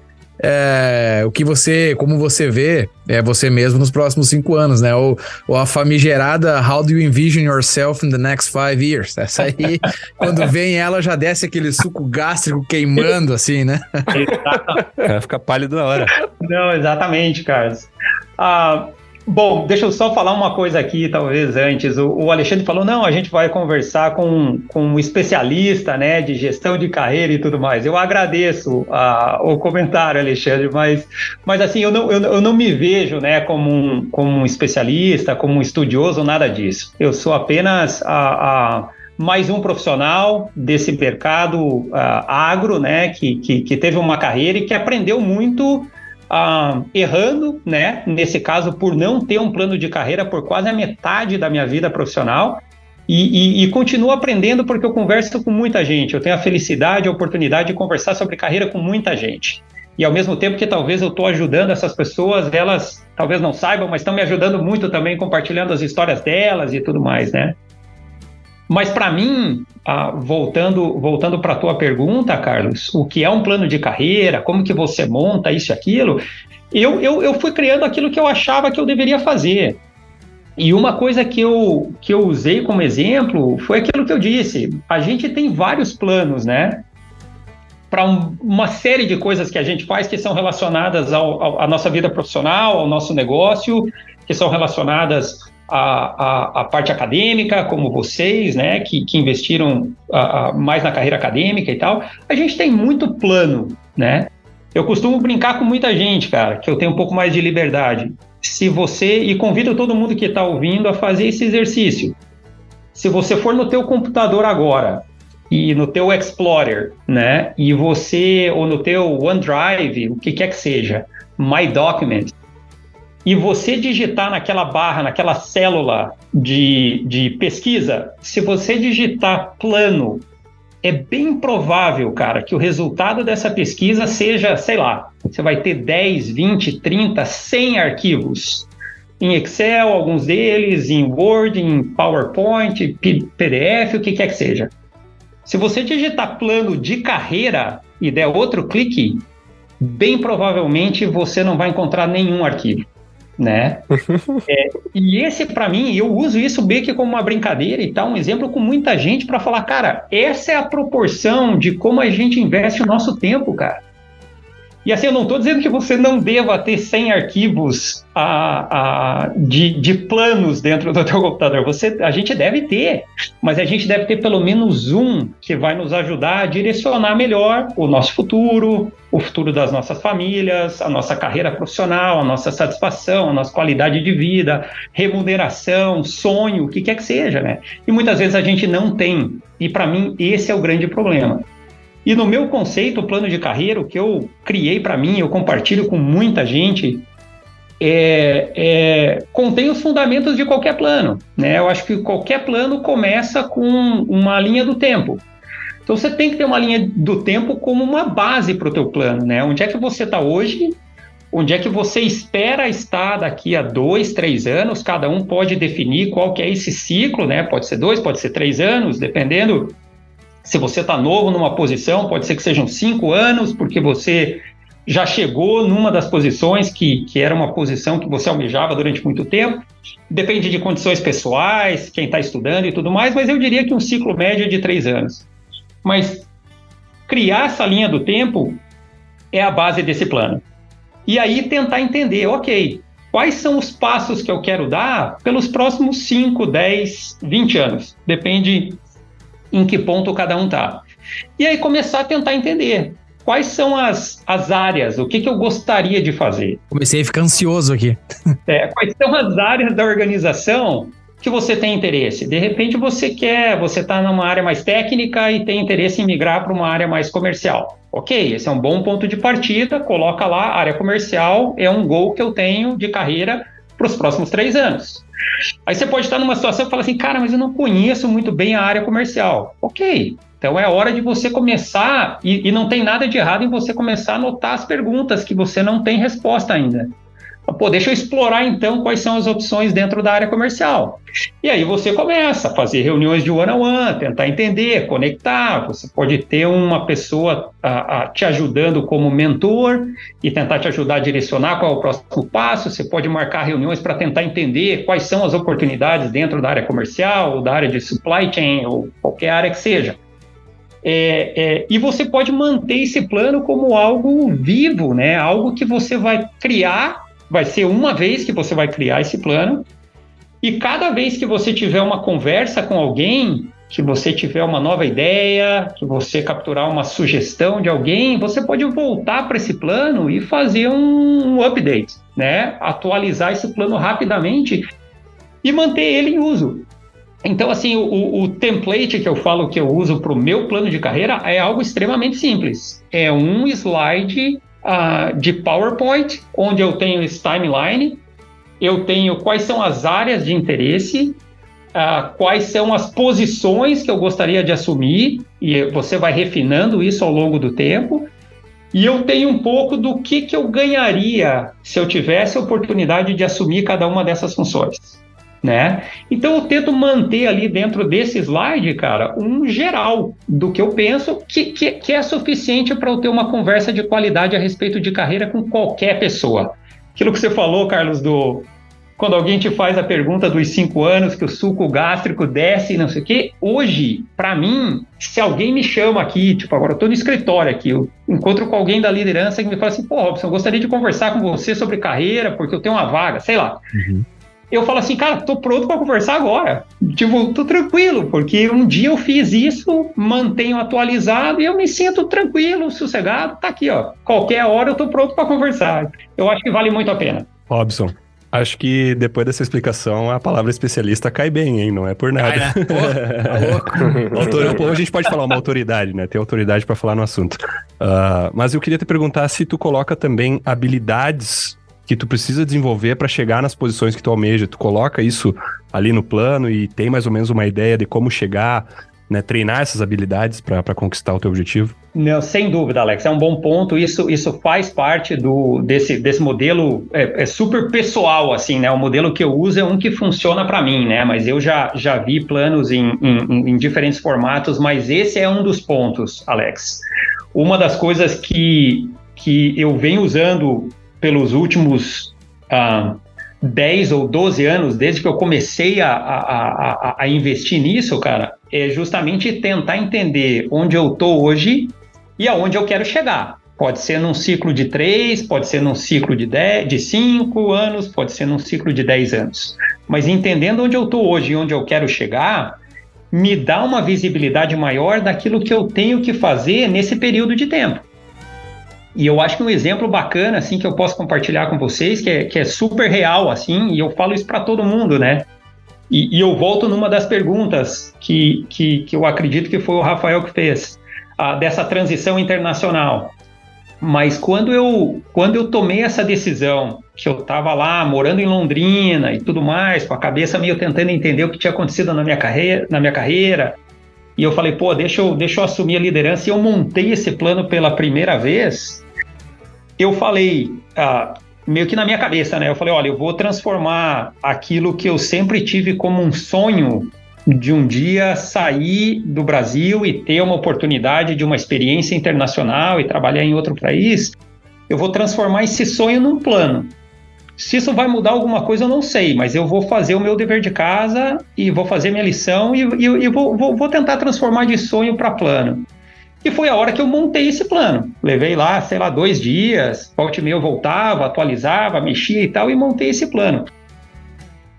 é, o que você, como você vê é você mesmo nos próximos cinco anos, né? Ou, ou, a famigerada How do you envision yourself in the next five years? Essa aí, quando vem ela, já desce aquele suco gástrico queimando, assim, né? Vai ficar pálido na hora. Não, exatamente, Carlos. Ah, Bom, deixa eu só falar uma coisa aqui, talvez antes. O, o, Alexandre falou: não, a gente vai conversar com, com um especialista né, de gestão de carreira e tudo mais. Eu agradeço a, o comentário, Alexandre, mas, mas assim, eu não, eu, eu não me vejo né, como, um, como um especialista, como um estudioso, nada disso. Eu sou apenas a, a mais um profissional desse mercado uh, agro, né, que, que, que teve uma carreira e que aprendeu muito ah, errando, né? Nesse caso, por não ter um plano de carreira por quase a metade da minha vida profissional. E, e, e, continuo aprendendo porque eu converso com muita gente. Eu tenho a felicidade, a oportunidade de conversar sobre carreira com muita gente. E ao mesmo tempo que talvez eu estou ajudando essas pessoas, elas talvez não saibam, mas estão me ajudando muito também, compartilhando as histórias delas e tudo mais, né? Mas para mim, ah, voltando voltando para a tua pergunta, Carlos, o que é um plano de carreira, como que você monta isso e aquilo, eu, eu, eu fui criando aquilo que eu achava que eu deveria fazer. E uma coisa que eu, que eu usei como exemplo foi aquilo que eu disse. A gente tem vários planos, né? Para um, uma série de coisas que a gente faz que são relacionadas ao, à nossa vida profissional, ao nosso negócio, que são relacionadas a, a, a, parte acadêmica, como vocês, né, que, que investiram a, mais na carreira acadêmica e tal, a gente tem muito plano, né? Eu costumo brincar com muita gente, cara, que eu tenho um pouco mais de liberdade. Se você, e convido todo mundo que está ouvindo a fazer esse exercício. se você for no teu computador agora e no teu Explorer, né, e você ou no teu OneDrive, o que quer que seja, My Document, e você digitar naquela barra, naquela célula de, de pesquisa, se você digitar plano, é bem provável, cara, que o resultado dessa pesquisa seja, sei lá, você vai ter 10, 20, 30, 100 arquivos em Excel, alguns deles, em Word, em PowerPoint, PDF, o que quer que seja. Se você digitar plano de carreira e der outro clique, bem provavelmente você não vai encontrar nenhum arquivo, né? é, e esse, para mim, eu uso isso bem que como uma brincadeira e tal, um exemplo com muita gente para falar, cara, essa é a proporção de como a gente investe o nosso tempo, cara. E assim, eu não estou dizendo que você não deva ter 100 arquivos a, a, de, de, planos dentro do teu computador. Você, a gente deve ter, mas a gente deve ter pelo menos um que vai nos ajudar a direcionar melhor o nosso futuro, o futuro das nossas famílias, a nossa carreira profissional, a nossa satisfação, a nossa qualidade de vida, remuneração, sonho, o que quer que seja, né? E muitas vezes a gente não tem. E para mim, esse é o grande problema. E no meu conceito, o plano de carreira, o que eu criei para mim, eu compartilho com muita gente, é, é, contém os fundamentos de qualquer plano. Né? Eu acho que qualquer plano começa com uma linha do tempo. Então você tem que ter uma linha do tempo como uma base para o teu plano. Né? Onde é que você está hoje? Onde é que você espera estar daqui a dois, três anos? Cada um pode definir qual que é esse ciclo, né? Pode ser dois, pode ser três anos, dependendo se você está novo numa posição, pode ser que sejam cinco anos, porque você já chegou numa das posições que, que era uma posição que você almejava durante muito tempo. Depende de condições pessoais, quem está estudando e tudo mais, mas eu diria que um ciclo médio é de três anos. Mas criar essa linha do tempo é a base desse plano. E aí tentar entender, ok, quais são os passos que eu quero dar pelos próximos 5, 10, 20 anos. Depende em que ponto cada um está. E aí começar a tentar entender quais são as, as áreas, o que, que eu gostaria de fazer. Comecei a ficar ansioso aqui. É, quais são as áreas da organização que você tem interesse? De repente você quer, você está numa área mais técnica e tem interesse em migrar para uma área mais comercial. Ok, esse é um bom ponto de partida, coloca lá, área comercial é um gol que eu tenho de carreira para os próximos três anos. Aí você pode estar numa situação e falar assim, cara, mas eu não conheço muito bem a área comercial. Ok, então é hora de você começar, e, e não tem nada de errado em você começar a anotar as perguntas que você não tem resposta ainda. Pô, deixa eu explorar então quais são as opções dentro da área comercial. E aí você começa a fazer reuniões de one-on-one, -on -one, tentar entender, conectar. Você pode ter uma pessoa a, a, te ajudando como mentor e tentar te ajudar a direcionar qual é o próximo passo. Você pode marcar reuniões para tentar entender quais são as oportunidades dentro da área comercial, ou da área de supply chain, ou qualquer área que seja. É, é, e você pode manter esse plano como algo vivo, né? Algo que você vai criar vai ser uma vez que você vai criar esse plano, e cada vez que você tiver uma conversa com alguém, que você tiver uma nova ideia, que você capturar uma sugestão de alguém, você pode voltar para esse plano e fazer um update, né? Atualizar esse plano rapidamente e manter ele em uso. Então, assim, o, o template que eu falo que eu uso para o meu plano de carreira é algo extremamente simples. É um slide uh, de PowerPoint, onde eu tenho esse timeline, eu tenho quais são as áreas de interesse, uh, quais são as posições que eu gostaria de assumir, e você vai refinando isso ao longo do tempo. E eu tenho um pouco do que, que eu ganharia se eu tivesse a oportunidade de assumir cada uma dessas funções né? Então eu tento manter ali dentro desse slide, cara, um geral do que eu penso que, que, que é suficiente para eu ter uma conversa de qualidade a respeito de carreira com qualquer pessoa. Aquilo que você falou, Carlos, do quando alguém te faz a pergunta dos cinco anos que o suco gástrico desce e não sei o quê, hoje, para mim, se alguém me chama aqui, tipo, agora eu tô no escritório aqui, eu encontro com alguém da liderança que me fala assim, pô, Robson, eu gostaria de conversar com você sobre carreira, porque eu tenho uma vaga, sei lá. Uhum eu falo assim, cara, tô pronto para conversar agora. Tipo, tô tranquilo, porque um dia eu fiz isso, mantenho atualizado e eu me sinto tranquilo, sossegado. Tá aqui, ó. Qualquer hora eu tô pronto para conversar. Eu acho que vale muito a pena. Robson, Acho que depois dessa explicação a palavra especialista cai bem, hein? Não é por nada. Ai, né? Pô, tá louco. A gente pode falar uma autoridade, né? Tem autoridade para falar no assunto. Uh, mas eu queria te perguntar se tu coloca também habilidades que tu precisa desenvolver para chegar nas posições que tu almeja. Tu coloca isso ali no plano e tem mais ou menos uma ideia de como chegar, né, treinar essas habilidades para conquistar o teu objetivo? Não, sem dúvida, Alex, é um bom ponto. Isso, isso faz parte do, desse, desse modelo é, é super pessoal, assim, né? O modelo que eu uso é um que funciona para mim, né? Mas eu já, já vi planos em, em, em diferentes formatos, mas esse é um dos pontos, Alex. Uma das coisas que, que eu venho usando pelos últimos ah, 10 ou 12 anos, desde que eu comecei a, a, a, a investir nisso, cara, é justamente tentar entender onde eu estou hoje e aonde eu quero chegar. Pode ser num ciclo de 3, pode ser num ciclo de 10, de 5 anos, pode ser num ciclo de 10 anos. Mas entendendo onde eu estou hoje e onde eu quero chegar, me dá uma visibilidade maior daquilo que eu tenho que fazer nesse período de tempo. E eu acho que um exemplo bacana, assim, que eu posso compartilhar com vocês, que é, que é super real, assim, e eu falo isso para todo mundo, né? E, e, eu volto numa das perguntas que, que, que, eu acredito que foi o Rafael que fez, dessa transição internacional. Mas quando eu, quando eu tomei essa decisão, que eu estava lá morando em Londrina e tudo mais, com a cabeça meio tentando entender o que tinha acontecido na minha carreira, na minha carreira e eu falei, pô, deixa eu, deixa eu assumir a liderança, e eu montei esse plano pela primeira vez, eu falei, ah, meio que na minha cabeça, né? Eu falei, olha, eu vou transformar aquilo que eu sempre tive como um sonho de um dia sair do Brasil e ter uma oportunidade de uma experiência internacional e trabalhar em outro país, eu vou transformar esse sonho num plano. Se isso vai mudar alguma coisa, eu não sei, mas eu vou fazer o meu dever de casa e vou fazer minha lição e, e, e vou, vou, vou tentar transformar de sonho para plano. E foi a hora que eu montei esse plano. Levei lá, sei lá, dois dias, volte meio voltava, atualizava, mexia e tal, e montei esse plano.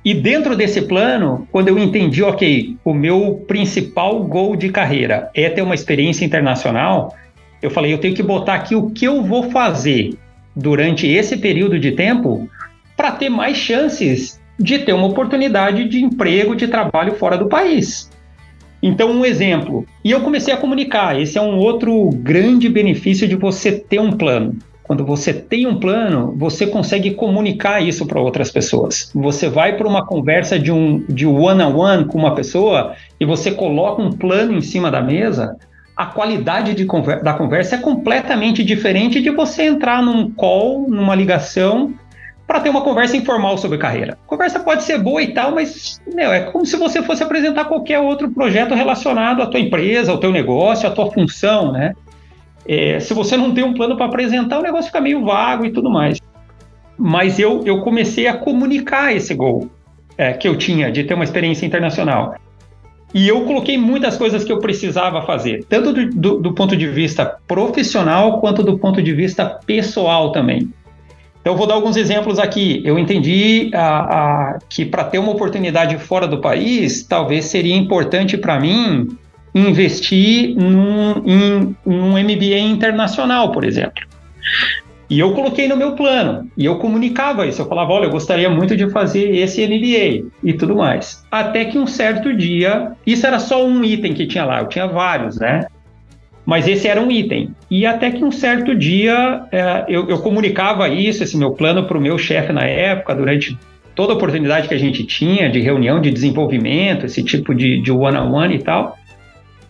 E dentro desse plano, quando eu entendi, ok, o meu principal gol de carreira é ter uma experiência internacional, eu falei, eu tenho que botar aqui o que eu vou fazer durante esse período de tempo para ter mais chances de ter uma oportunidade de emprego, de trabalho fora do país. Então, um exemplo. E eu comecei a comunicar. Esse é um outro grande benefício de você ter um plano. Quando você tem um plano, você consegue comunicar isso para outras pessoas. Você vai para uma conversa de um de one on one com uma pessoa e você coloca um plano em cima da mesa, a qualidade de da conversa é completamente diferente de você entrar num call, numa ligação para ter uma conversa informal sobre carreira. Conversa pode ser boa e tal, mas meu, é como se você fosse apresentar qualquer outro projeto relacionado à tua empresa, ao teu negócio, à tua função, né? É, se você não tem um plano para apresentar, o negócio fica meio vago e tudo mais. Mas eu, eu comecei a comunicar esse gol é, que eu tinha de ter uma experiência internacional. E eu coloquei muitas coisas que eu precisava fazer, tanto do, do, do ponto de vista profissional quanto do ponto de vista pessoal também. Então, eu vou dar alguns exemplos aqui. Eu entendi que para ter uma oportunidade fora do país, talvez seria importante para mim investir num, em, num MBA internacional, por exemplo. E eu coloquei no meu plano, e eu comunicava isso. Eu falava: olha, eu gostaria muito de fazer esse MBA e tudo mais. Até que um certo dia, isso era só um item que tinha lá, eu tinha vários, né? Mas esse era um item. E até que um certo dia é, eu, eu, comunicava isso, esse meu plano, para o meu chefe na época, durante toda a oportunidade que a gente tinha de reunião de desenvolvimento, esse tipo de, one-on-one -on -one e tal.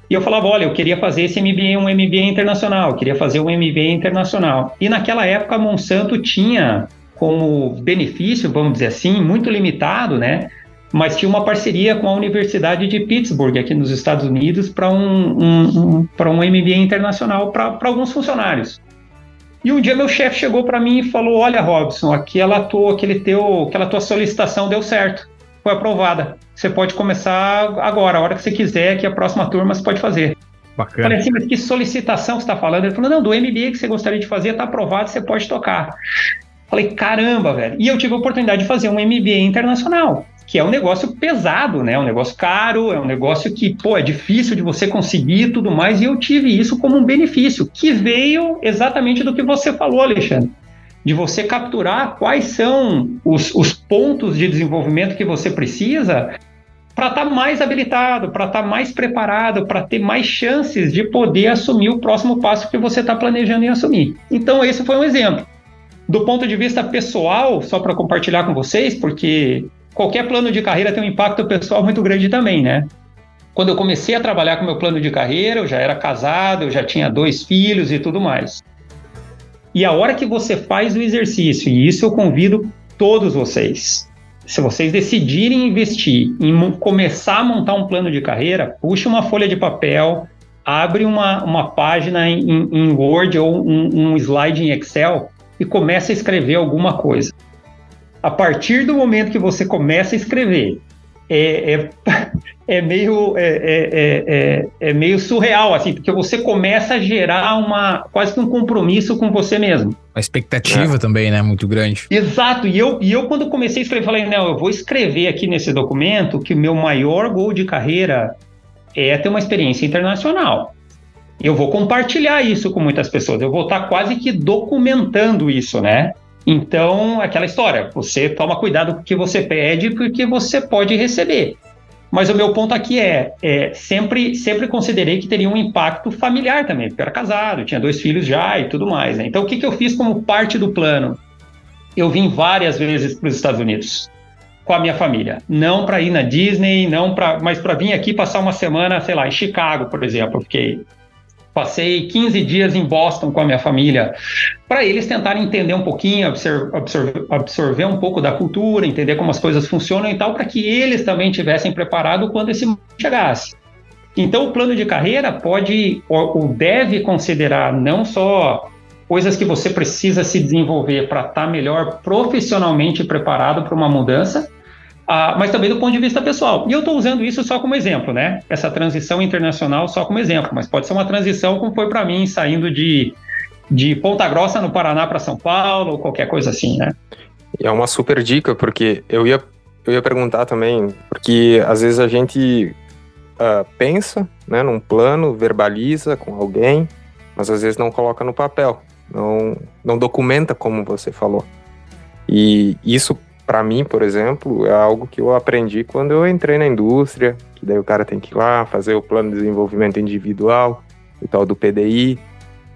E eu falava, olha, eu queria fazer esse MBA, um MBA internacional, eu queria fazer um MBA internacional. E naquela época a Monsanto tinha como benefício, vamos dizer assim, muito limitado, né? Mas tinha uma parceria com a Universidade de Pittsburgh, aqui nos Estados Unidos, para um, um, um, um MBA internacional para alguns funcionários. E um dia meu chefe chegou para mim e falou: Olha, Robson, aquela tua, aquele teu, aquela tua solicitação deu certo, foi aprovada. Você pode começar agora, a hora que você quiser, que a próxima turma você pode fazer. Bacana. Falei assim, mas que solicitação você está falando? Ele falou: Não, do MBA que você gostaria de fazer está aprovado, você pode tocar. Falei: Caramba, velho. E eu tive a oportunidade de fazer um MBA internacional que é um negócio pesado, né? É um negócio caro, é um negócio que, pô, é difícil de você conseguir tudo mais, e eu tive isso como um benefício, que veio exatamente do que você falou, Alexandre. de você capturar quais são os, os pontos de desenvolvimento que você precisa para estar tá mais habilitado, para estar tá mais preparado, para ter mais chances de poder assumir o próximo passo que você está planejando em assumir. Então, esse foi um exemplo. Do ponto de vista pessoal, só para compartilhar com vocês, porque qualquer plano de carreira tem um impacto pessoal muito grande também, né? Quando eu comecei a trabalhar com meu plano de carreira, eu já era casado, eu já tinha dois filhos e tudo mais. E a hora que você faz o exercício, e isso eu convido todos vocês, se vocês decidirem investir em começar a montar um plano de carreira, puxe uma folha de papel, abre uma, uma página em, em Word ou um, um slide em Excel e começa a escrever alguma coisa. A partir do momento que você começa a escrever, é, é, é meio, é, é, é, é, meio surreal, assim, porque você começa a gerar uma quase que um compromisso com você mesmo. A expectativa também, né? Muito grande. Exato. E eu, e eu, quando comecei a escrever, falei, não, eu vou escrever aqui nesse documento que o meu maior gol de carreira é ter uma experiência internacional. Eu vou compartilhar isso com muitas pessoas. Eu vou estar quase que documentando isso, né? Então, aquela história, você toma cuidado com o que você pede, porque você pode receber. Mas o meu ponto aqui é, é, sempre, sempre considerei que teria um impacto familiar também, porque eu era casado, tinha dois filhos já e tudo mais. Né? Então, o que, que eu fiz como parte do plano? Eu vim várias vezes para os Estados Unidos com a minha família, não para ir na Disney, não para, mas para vir aqui passar uma semana, sei lá, em Chicago, por exemplo. Eu fiquei Passei 15 dias em Boston com a minha família, para eles tentarem entender um pouquinho, absorver, absorver, um pouco da cultura, entender como as coisas funcionam e tal, para que eles também tivessem preparado quando esse momento chegasse. Então, o plano de carreira pode ou deve considerar não só coisas que você precisa se desenvolver para estar tá melhor profissionalmente preparado para uma mudança, ah, mas também do ponto de vista pessoal. E eu estou usando isso só como exemplo, né? Essa transição internacional só como exemplo, mas pode ser uma transição como foi para mim, saindo de, de Ponta Grossa, no Paraná, para São Paulo, ou qualquer coisa assim, né? É uma super dica, porque eu ia, eu ia perguntar também, porque às vezes a gente uh, pensa né, num plano, verbaliza com alguém, mas às vezes não coloca no papel, não, não documenta como você falou. E isso para mim, por exemplo, é algo que eu aprendi quando eu entrei na indústria, que daí o cara tem que ir lá fazer o plano de desenvolvimento individual, o tal do PDI,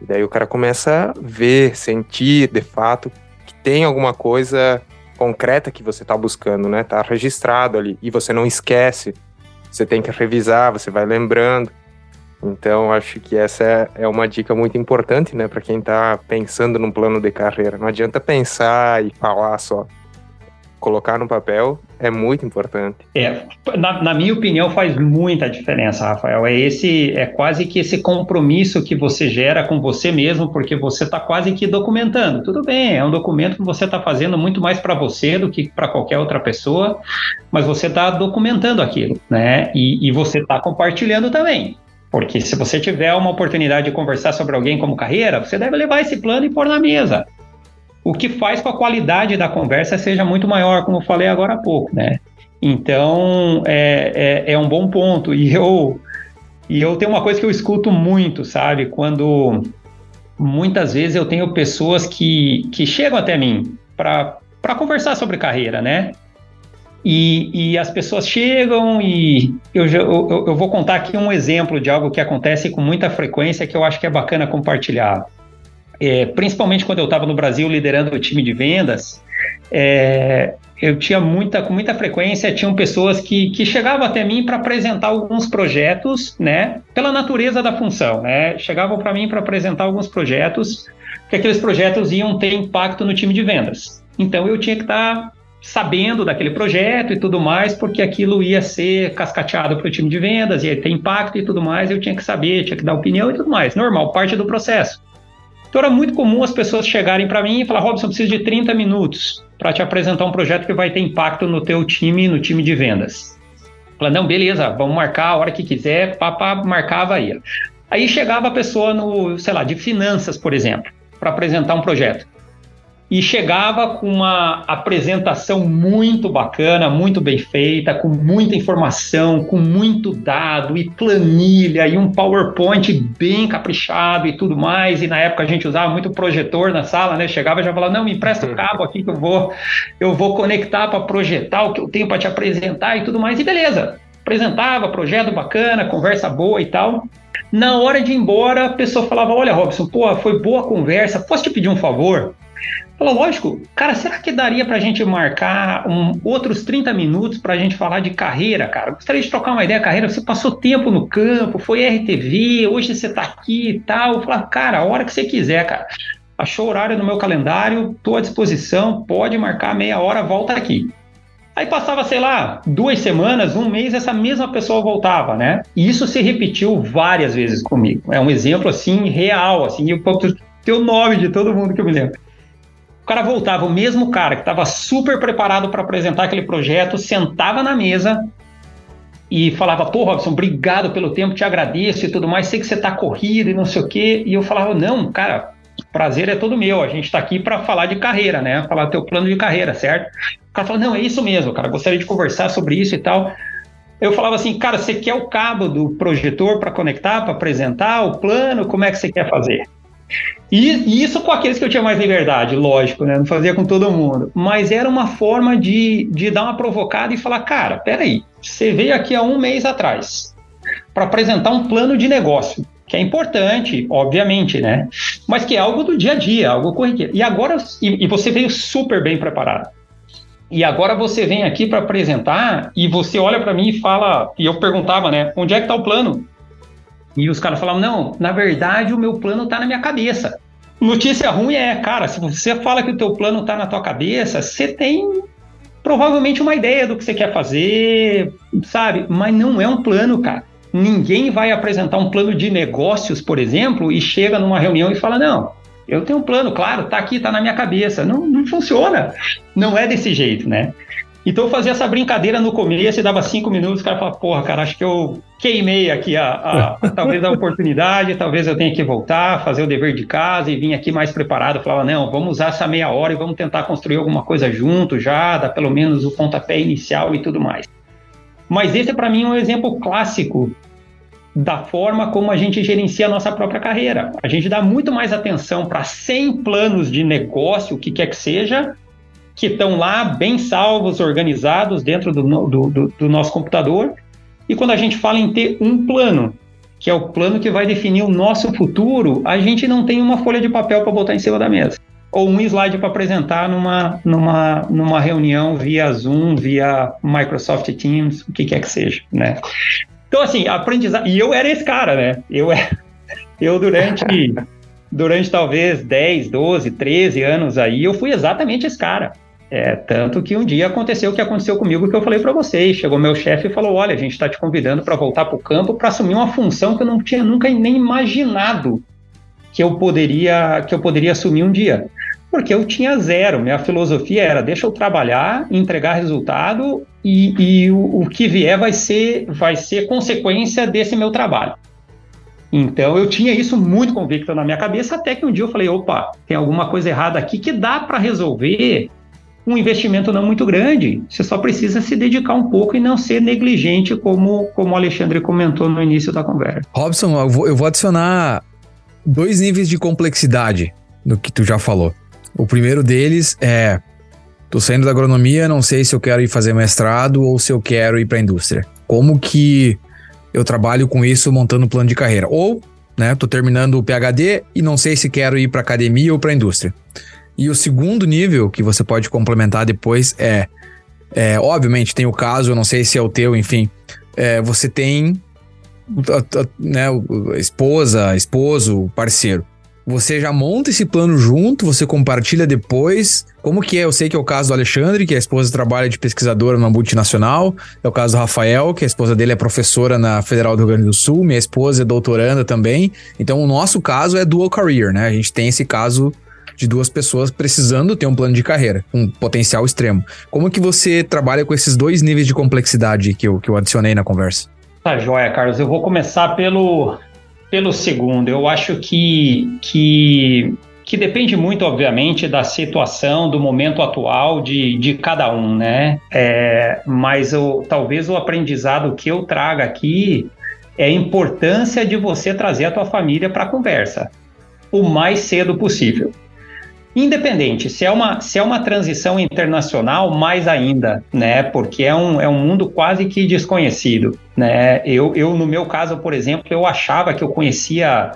e daí o cara começa a ver, sentir de fato que tem alguma coisa concreta que você está buscando, né? Tá registrado ali e você não esquece. Você tem que revisar, você vai lembrando. Então, acho que essa é uma dica muito importante, né, para quem está pensando num plano de carreira. Não adianta pensar e falar só colocar no papel é muito importante. É, na, na, minha opinião, faz muita diferença, Rafael. É esse, é quase que esse compromisso que você gera com você mesmo, porque você está quase que documentando. Tudo bem, é um documento que você está fazendo muito mais para você do que para qualquer outra pessoa, mas você está documentando aquilo, né? E, e você está compartilhando também. Porque se você tiver uma oportunidade de conversar sobre alguém como carreira, você deve levar esse plano e pôr na mesa o que faz com a qualidade da conversa seja muito maior, como eu falei agora há pouco, né? Então, é, é, é um bom ponto. E eu, e eu tenho uma coisa que eu escuto muito, sabe? Quando muitas vezes eu tenho pessoas que, que chegam até mim para conversar sobre carreira, né? E, e, as pessoas chegam e eu, eu, eu vou contar aqui um exemplo de algo que acontece com muita frequência que eu acho que é bacana compartilhar é, principalmente quando eu estava no Brasil liderando o time de vendas, é, eu tinha muita, com muita frequência, tinham pessoas que, que chegavam até mim para apresentar alguns projetos, né, pela natureza da função, né, chegavam para mim para apresentar alguns projetos, que aqueles projetos iam ter impacto no time de vendas. Então eu tinha que estar tá sabendo daquele projeto e tudo mais, porque aquilo ia ser cascateado para o time de vendas, ia ter impacto e tudo mais, eu tinha que saber, tinha que dar opinião e tudo mais. Normal, parte do processo. Então era muito comum as pessoas chegarem para mim e falar: Robson, eu preciso de 30 minutos para te apresentar um projeto que vai ter impacto no teu time, no time de vendas. Falei, não, beleza, vamos marcar a hora que quiser, papá, marcava aí. Aí chegava a pessoa no, sei lá, de finanças, por exemplo, para apresentar um projeto. E chegava com uma apresentação muito bacana, muito bem feita, com muita informação, com muito dado e planilha e um PowerPoint bem caprichado e tudo mais. E na época a gente usava muito projetor na sala, né? Chegava e já falava: "Não, me empresta o cabo aqui que eu vou eu vou conectar para projetar o que eu tenho para te apresentar e tudo mais". E beleza. Apresentava, projeto bacana, conversa boa e tal. Na hora de ir embora, a pessoa falava: Olha, Robson, pô, foi boa a conversa, posso te pedir um favor? Falou, lógico, cara, será que daria para a gente marcar um, outros 30 minutos para a gente falar de carreira, cara? Gostaria de trocar uma ideia, carreira. Você passou tempo no campo, foi RTV, hoje você está aqui e tal. Eu falei, cara, a hora que você quiser, cara. Achou horário no meu calendário, estou à disposição, pode marcar meia hora, volta aqui. Aí passava, sei lá, duas semanas, um mês, essa mesma pessoa voltava, né? E isso se repetiu várias vezes comigo. É um exemplo, assim, real, assim, eu ter o nome de todo mundo que eu me lembro cara voltava, o mesmo cara que estava super preparado para apresentar aquele projeto, sentava na mesa e falava, pô, Robson, obrigado pelo tempo, te agradeço e tudo mais, sei que você está corrido e não sei o quê. E eu falava, não, cara, prazer é todo meu, a gente está aqui para falar de carreira, né? Falar teu plano de carreira, certo? O cara falou, não, é isso mesmo, cara, gostaria de conversar sobre isso e tal. Eu falava assim, cara, você quer o cabo do projetor para conectar, para apresentar o plano? Como é que você quer fazer? E, isso com aqueles que eu tinha mais liberdade, lógico, né? Não fazia com todo mundo. Mas era uma forma de, de dar uma provocada e falar: cara, peraí, você veio aqui há um mês atrás para apresentar um plano de negócio, que é importante, obviamente, né? Mas que é algo do dia a dia, algo corriqueiro. E agora, e, e você veio super bem preparado. E agora você vem aqui para apresentar e você olha para mim e fala, e eu perguntava, né? Onde é que está o plano? E os caras falavam, não, na verdade o meu plano está na minha cabeça. Notícia ruim é, cara, se você fala que o teu plano está na tua cabeça, você tem provavelmente uma ideia do que você quer fazer, sabe? Mas não é um plano, cara. Ninguém vai apresentar um plano de negócios, por exemplo, e chega numa reunião e fala, não, eu tenho um plano, claro, tá aqui, tá na minha cabeça. Não, não funciona. Não é desse jeito, né? Então eu fazia essa brincadeira no começo e dava cinco minutos, o cara falava, porra, cara, acho que eu queimei aqui a, a, talvez a oportunidade, talvez eu tenha que voltar, fazer o dever de casa e vir aqui mais preparado. Falava, não, vamos usar essa meia hora e vamos tentar construir alguma coisa junto já, dar pelo menos o pontapé inicial e tudo mais. Mas esse para mim é um exemplo clássico da forma como a gente gerencia a nossa própria carreira. A gente dá muito mais atenção para 100 planos de negócio, o que quer que seja, que estão lá bem salvos, organizados dentro do, do, do, do nosso computador. E quando a gente fala em ter um plano, que é o plano que vai definir o nosso futuro, a gente não tem uma folha de papel para botar em cima da mesa. Ou um slide para apresentar numa, numa, numa reunião via Zoom, via Microsoft Teams, o que quer que seja, né? Então, assim, aprendizado... E eu era esse cara, né? Eu, é... eu durante, durante talvez 10, 12, 13 anos aí, eu fui exatamente esse cara. É, tanto que um dia aconteceu o que aconteceu comigo que eu falei para vocês. Chegou meu chefe e falou: Olha, a gente está te convidando para voltar para o campo para assumir uma função que eu não tinha nunca nem imaginado que eu poderia que eu poderia assumir um dia. Porque eu tinha zero. Minha filosofia era: deixa eu trabalhar, entregar resultado e, e o, o que vier vai ser, vai ser consequência desse meu trabalho. Então eu tinha isso muito convicto na minha cabeça, até que um dia eu falei: opa, tem alguma coisa errada aqui que dá para resolver um investimento não muito grande. Você só precisa se dedicar um pouco e não ser negligente, como, como o Alexandre comentou no início da conversa. Robson, eu vou, eu vou adicionar dois níveis de complexidade no que tu já falou. O primeiro deles é: tô saindo da agronomia, não sei se eu quero ir fazer mestrado ou se eu quero ir para a indústria. Como que eu trabalho com isso montando um plano de carreira? Ou, né, tô terminando o PhD e não sei se quero ir para academia ou para indústria. E o segundo nível que você pode complementar depois é, é obviamente, tem o caso, eu não sei se é o teu, enfim, é, você tem a, a, né, esposa, esposo, parceiro. Você já monta esse plano junto, você compartilha depois. Como que é? Eu sei que é o caso do Alexandre, que a esposa trabalha de pesquisadora numa multinacional. É o caso do Rafael, que a esposa dele é professora na Federal do Rio Grande do Sul. Minha esposa é doutoranda também. Então, o nosso caso é dual career, né? A gente tem esse caso de duas pessoas precisando ter um plano de carreira, um potencial extremo. Como que você trabalha com esses dois níveis de complexidade que eu, que eu adicionei na conversa? Tá joia, Carlos. Eu vou começar pelo, pelo segundo. Eu acho que, que, que depende muito, obviamente, da situação, do momento atual de, de cada um, né? É, mas o, talvez o aprendizado que eu traga aqui é a importância de você trazer a tua família para a conversa o mais cedo possível. Independente, se é, uma, se é uma transição internacional, mais ainda, né? Porque é um, é um mundo quase que desconhecido, né? Eu, eu, no meu caso, por exemplo, eu achava que eu conhecia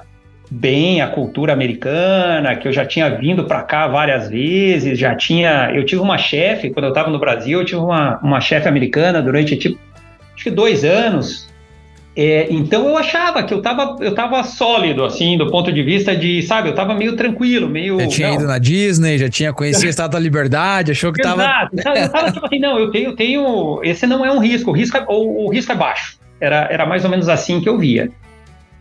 bem a cultura americana, que eu já tinha vindo para cá várias vezes, já tinha. Eu tive uma chefe, quando eu estava no Brasil, eu tive uma, uma chefe americana durante tipo, acho que dois anos. É, então eu achava que eu estava eu tava sólido, assim, do ponto de vista de, sabe, eu estava meio tranquilo, meio. Já tinha não. ido na Disney, já tinha conhecido a Estátua da Liberdade, achou que estava. Exato, tava... eu tava tipo assim, não, eu tenho, tenho. Esse não é um risco, o risco é, o, o risco é baixo. Era, era mais ou menos assim que eu via.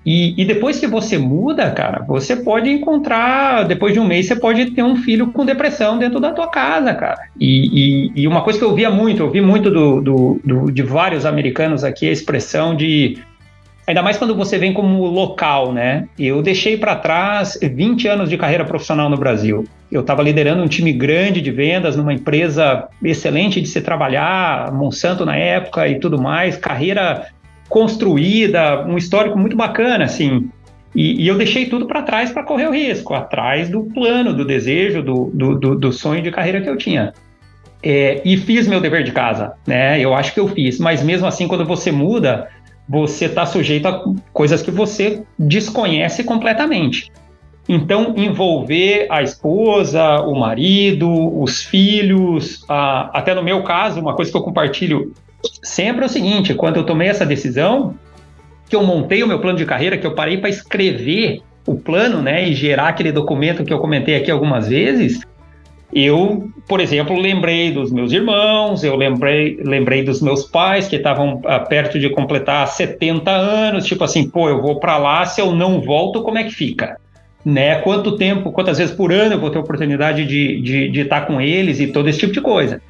E, e, depois que você muda, cara, você pode encontrar, depois de um mês, você pode ter um filho com depressão dentro da tua casa, cara. E, e, e uma coisa que eu via muito, eu vi muito do, do, do, de vários americanos aqui, a expressão de. Ainda mais quando você vem como local, né? Eu deixei para trás 20 anos de carreira profissional no Brasil. Eu estava liderando um time grande de vendas numa empresa excelente de se trabalhar, Monsanto na época e tudo mais, carreira construída, um histórico muito bacana, assim. E, e eu deixei tudo para trás para correr o risco, atrás do plano, do desejo, do, do, do, do sonho de carreira que eu tinha. É, e fiz meu dever de casa, né? Eu acho que eu fiz, mas mesmo assim, quando você muda, você está sujeito a coisas que você desconhece completamente. Então, envolver a esposa, o marido, os filhos, a, até no meu caso, uma coisa que eu compartilho sempre é o seguinte: quando eu tomei essa decisão, que eu montei o meu plano de carreira, que eu parei para escrever o plano, né, e gerar aquele documento que eu comentei aqui algumas vezes, eu, por exemplo, lembrei dos meus irmãos, eu lembrei, lembrei dos meus pais que estavam uh, perto de completar 70 anos, tipo assim, pô, eu vou para lá, se eu não volto, como é que fica? Né? Quanto tempo, quantas vezes por ano eu vou ter oportunidade de, de, de estar com eles e todo esse tipo de coisa.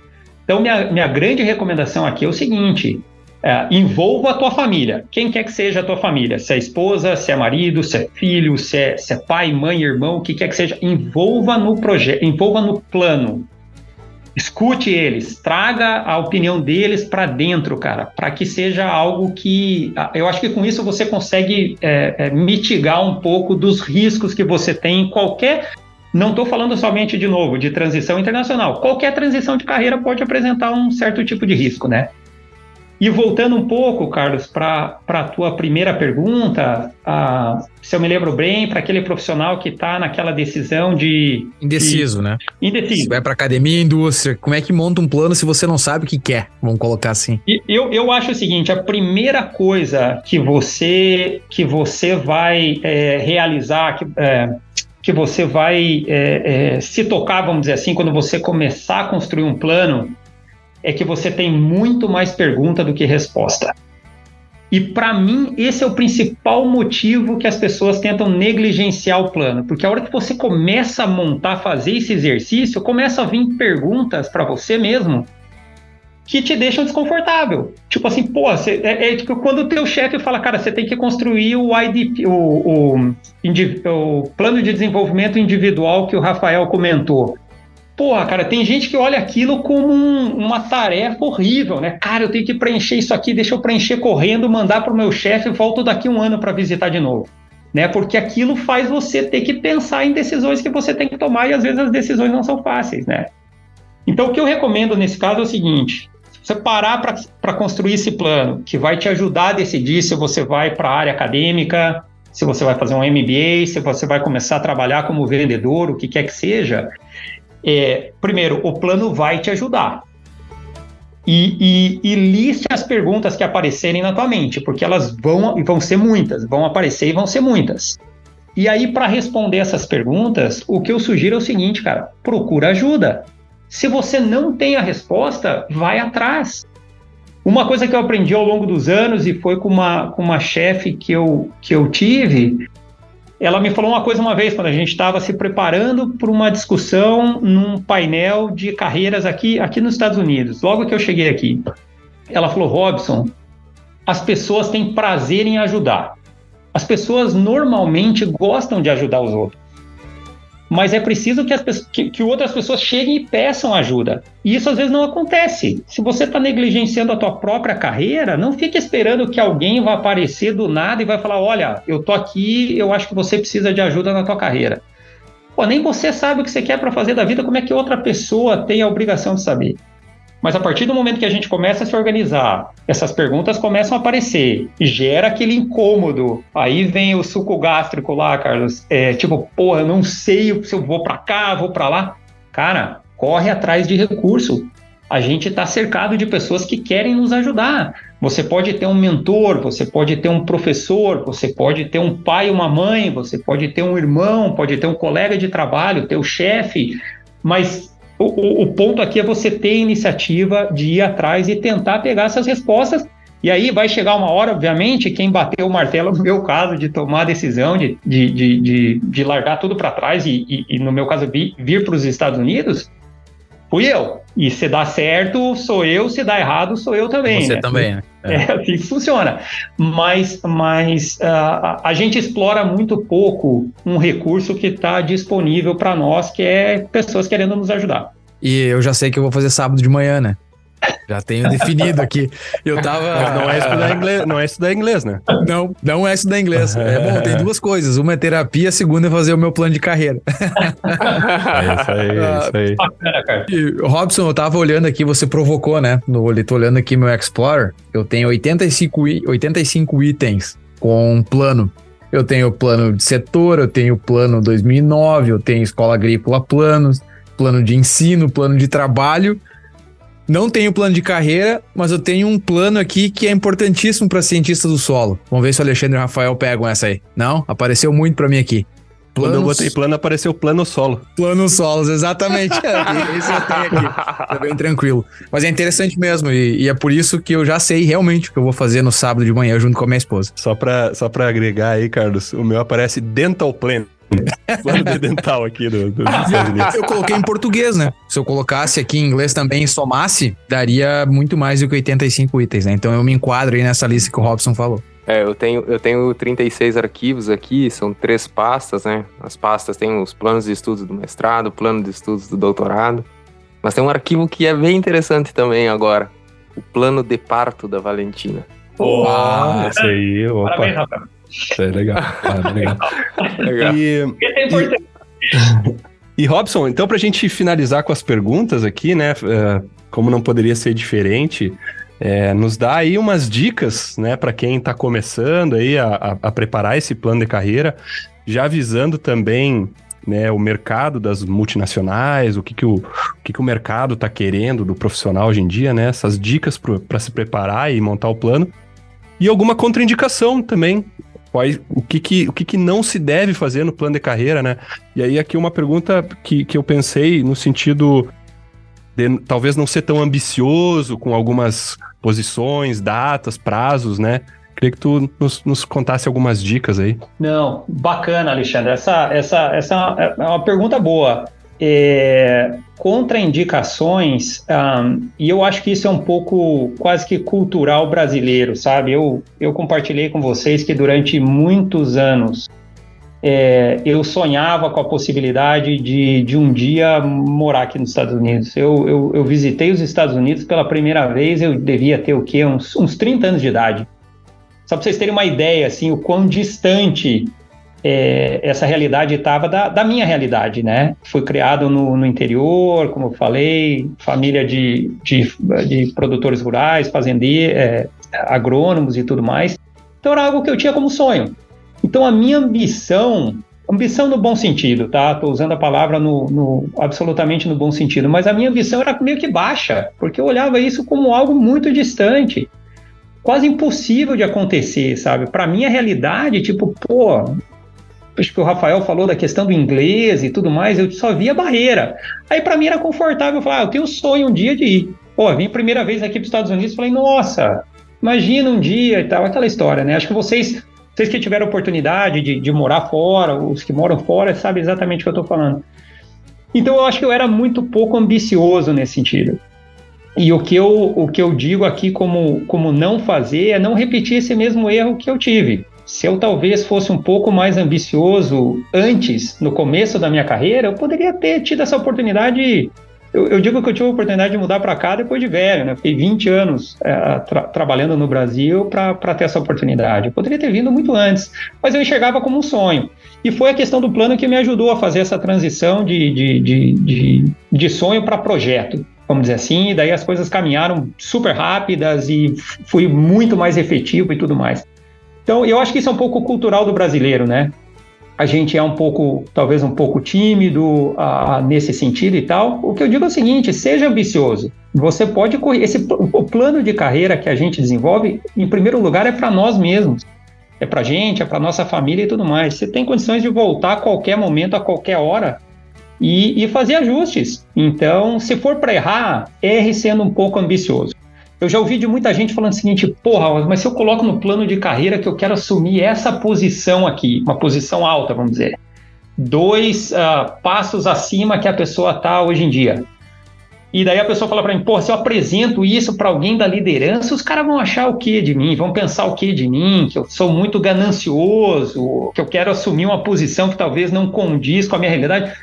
Então, minha, minha grande recomendação aqui é o seguinte: é, envolva a tua família, quem quer que seja a tua família, se é esposa, se é marido, se é filho, se é, se é pai, mãe, irmão, o que quer que seja, envolva no projeto, envolva no plano. Escute eles, traga a opinião deles para dentro, cara, para que seja algo que. Eu acho que com isso você consegue é, é, mitigar um pouco dos riscos que você tem em qualquer não estou falando somente, de novo, de transição internacional. Qualquer transição de carreira pode apresentar um certo tipo de risco, né? E voltando um pouco, Carlos, para a tua primeira pergunta, se eu me lembro bem, para aquele profissional que está naquela decisão de. Indeciso, de, né? Indeciso. vai para academia, indústria, como é que monta um plano se você não sabe o que quer? Vamos colocar assim. E eu, eu acho o seguinte: a primeira coisa que você, que você vai é, realizar, que, é, que você vai é, é, se tocar, vamos dizer assim, quando você começar a construir um plano, é que você tem muito mais pergunta do que resposta. E para mim, esse é o principal motivo que as pessoas tentam negligenciar o plano, porque a hora que você começa a montar, fazer esse exercício, começa a vir perguntas para você mesmo que te deixam desconfortável. Tipo assim, pô, você, é, é, tipo quando o teu chefe fala, cara, você tem que construir o IDP, o, o, o, plano de desenvolvimento individual que o Rafael comentou. Porra, cara, tem gente que olha aquilo como um, uma tarefa horrível, né? Cara, eu tenho que preencher isso aqui, deixa eu preencher correndo, mandar para o meu chefe volto daqui um ano para visitar de novo. Né? Porque aquilo faz você ter que pensar em decisões que você tem que tomar e às vezes as decisões não são fáceis, né? Então, o que eu recomendo nesse caso é o seguinte: você parar para construir esse plano, que vai te ajudar a decidir se você vai para a área acadêmica, se você vai fazer um MBA, se você vai começar a trabalhar como vendedor, o que quer que seja. É, primeiro, o plano vai te ajudar. E, e, e, liste as perguntas que aparecerem na tua mente, porque elas vão, vão ser muitas, vão aparecer e vão ser muitas. E aí, para responder essas perguntas, o que eu sugiro é o seguinte, cara: procura ajuda. Se você não tem a resposta, vai atrás. Uma coisa que eu aprendi ao longo dos anos e foi com uma, com uma chefe que eu, que eu tive, ela me falou uma coisa uma vez quando a gente estava se preparando para uma discussão num painel de carreiras aqui, aqui nos Estados Unidos. Logo que eu cheguei aqui, ela falou: Robson, as pessoas têm prazer em ajudar. As pessoas normalmente gostam de ajudar os outros mas é preciso que, as, que, que, outras pessoas cheguem e peçam ajuda. E isso às vezes não acontece. Se você está negligenciando a tua própria carreira, não fique esperando que alguém vá aparecer do nada e vai falar: olha, eu tô aqui, eu acho que você precisa de ajuda na tua carreira. Pô, nem você sabe o que você quer para fazer da vida, como é que outra pessoa tem a obrigação de saber? Mas a partir do momento que a gente começa a se organizar, essas perguntas começam a aparecer e gera aquele incômodo. Aí vem o suco gástrico lá, Carlos. É, tipo, porra, não sei se eu vou para cá, vou para lá. Cara, corre atrás de recurso. A gente está cercado de pessoas que querem nos ajudar. Você pode ter um mentor, você pode ter um professor, você pode ter um pai, uma mãe, você pode ter um irmão, pode ter um colega de trabalho, teu chefe, mas o, o, ponto aqui é você ter a iniciativa de ir atrás e tentar pegar essas respostas. E aí vai chegar uma hora, obviamente, quem bateu o martelo, no meu caso, de tomar a decisão de, de, de, de, de largar tudo para trás e, e, e, no meu caso, vir, vir para os Estados Unidos, fui eu. E se dá certo, sou eu, se dá errado, sou eu também. Você né? também, né? É. é assim que funciona. Mas, mas uh, a gente explora muito pouco um recurso que está disponível para nós, que é pessoas querendo nos ajudar. E eu já sei que eu vou fazer sábado de manhã, né? Já tenho definido aqui. Eu tava. não é estudar inglês, não é estudar inglês, né? Não, não é estudar inglês. É bom, tem duas coisas. Uma é terapia, a segunda é fazer o meu plano de carreira. É isso aí, é isso aí. Ah, e, Robson, eu tava olhando aqui, você provocou, né? No, eu tô olhando aqui meu Explorer. Eu tenho 85, 85 itens com um plano. Eu tenho plano de setor, eu tenho plano 2009, eu tenho escola agrícola planos, plano de ensino, plano de trabalho não tenho plano de carreira, mas eu tenho um plano aqui que é importantíssimo para cientista do solo. Vamos ver se o Alexandre e o Rafael pegam essa aí. Não? Apareceu muito para mim aqui. Planos... Quando eu botei plano, apareceu plano solo. Plano solos, exatamente. É, esse eu tenho aqui. Tá bem tranquilo. Mas é interessante mesmo, e, e, é por isso que eu já sei realmente o que eu vou fazer no sábado de manhã junto com a minha esposa. Só pra, só pra agregar aí, Carlos, o meu aparece Dental Plan. Plano de dental aqui do, do. Eu coloquei em português, né? Se eu colocasse aqui em inglês também e somasse, daria muito mais do que 85 itens, né? Então eu me enquadro aí nessa lista que o Robson falou. É, eu tenho, eu tenho 36 arquivos aqui, são três pastas, né? As pastas têm os planos de estudos do mestrado, plano de estudos do doutorado. Mas tem um arquivo que é bem interessante também agora. O plano de parto da Valentina. Oh, ah, esse aí, opa. Parabéns, Rafael. É legal. Ah, legal. legal. E, é importante. E, e Robson, então para a gente finalizar com as perguntas aqui, né? É, como não poderia ser diferente, é, nos dá aí umas dicas, né, para quem está começando aí a, a, a, preparar esse plano de carreira, já avisando também né, o mercado das multinacionais, o que, que, o, o, que, que o mercado está querendo do profissional hoje em dia, né? Essas dicas para se preparar e montar o plano. E alguma contraindicação também, quais, o, que, que, o que, que não se deve fazer no plano de carreira, né? E aí aqui uma pergunta que, que eu pensei no sentido de talvez não ser tão ambicioso com algumas posições, datas, prazos, né? Queria que tu nos, nos, contasse algumas dicas aí. Não, bacana, Alexandre. Essa, essa, essa é uma pergunta boa é, contraindicações, um, e eu acho que isso é um pouco quase que cultural brasileiro, sabe? Eu, eu compartilhei com vocês que durante muitos anos é, eu sonhava com a possibilidade de, de um dia morar aqui nos Estados Unidos. Eu, eu, eu, visitei os Estados Unidos pela primeira vez, eu devia ter o quê? Uns, uns 30 anos de idade. Só para vocês terem uma ideia, assim, o quão distante é, essa realidade estava da, da, minha realidade, né? Fui criado no, no interior, como eu falei, família de, de, de produtores rurais, fazendeiros, é, agrônomos e tudo mais. Então era algo que eu tinha como sonho. Então a minha ambição, ambição no bom sentido, tá? Estou usando a palavra no, no, absolutamente no bom sentido, mas a minha ambição era meio que baixa, porque eu olhava isso como algo muito distante quase impossível de acontecer, sabe? Para mim a realidade, tipo, pô, acho que o Rafael falou da questão do inglês e tudo mais, eu só via barreira. Aí para mim era confortável falar, ah, eu tenho sonho um dia de ir. Pô, vim a primeira vez aqui para os Estados Unidos, falei, nossa, imagina um dia e tal, aquela história, né? Acho que vocês, vocês que tiveram oportunidade de, de morar fora, os que moram fora, sabem exatamente o que eu estou falando. Então eu acho que eu era muito pouco ambicioso nesse sentido. E o que eu, o que eu digo aqui como, como não fazer é não repetir esse mesmo erro que eu tive. Se eu talvez fosse um pouco mais ambicioso antes, no começo da minha carreira, eu poderia ter tido essa oportunidade eu, eu, digo que eu tive a oportunidade de mudar para cá depois de velho, né? Fiquei 20 anos é, tra trabalhando no Brasil para ter essa oportunidade. Eu poderia ter vindo muito antes, mas eu enxergava como um sonho. E foi a questão do plano que me ajudou a fazer essa transição de, de, de, de, de sonho para projeto vamos dizer assim, e daí as coisas caminharam super rápidas e fui muito mais efetivo e tudo mais. Então, eu acho que isso é um pouco cultural do brasileiro, né? a gente é um pouco, talvez um pouco tímido uh, nesse sentido e tal. O que eu digo é o seguinte: seja ambicioso. Você pode correr. Esse, o plano de carreira que a gente desenvolve, em primeiro lugar, é para nós mesmos. É para a gente, é para nossa família e tudo mais. Você tem condições de voltar a qualquer momento, a qualquer hora, e, e fazer ajustes. Então, se for para errar, erre sendo um pouco ambicioso. Eu já ouvi de muita gente falando o seguinte: porra, mas se eu coloco no plano de carreira que eu quero assumir essa posição aqui, uma posição alta, vamos dizer, dois uh, passos acima que a pessoa está hoje em dia. E daí a pessoa fala para mim: pô, se eu apresento isso para alguém da liderança, os caras vão achar o que de mim? Vão pensar o que de mim? Que eu sou muito ganancioso, que eu quero assumir uma posição que talvez não condiz com a minha realidade.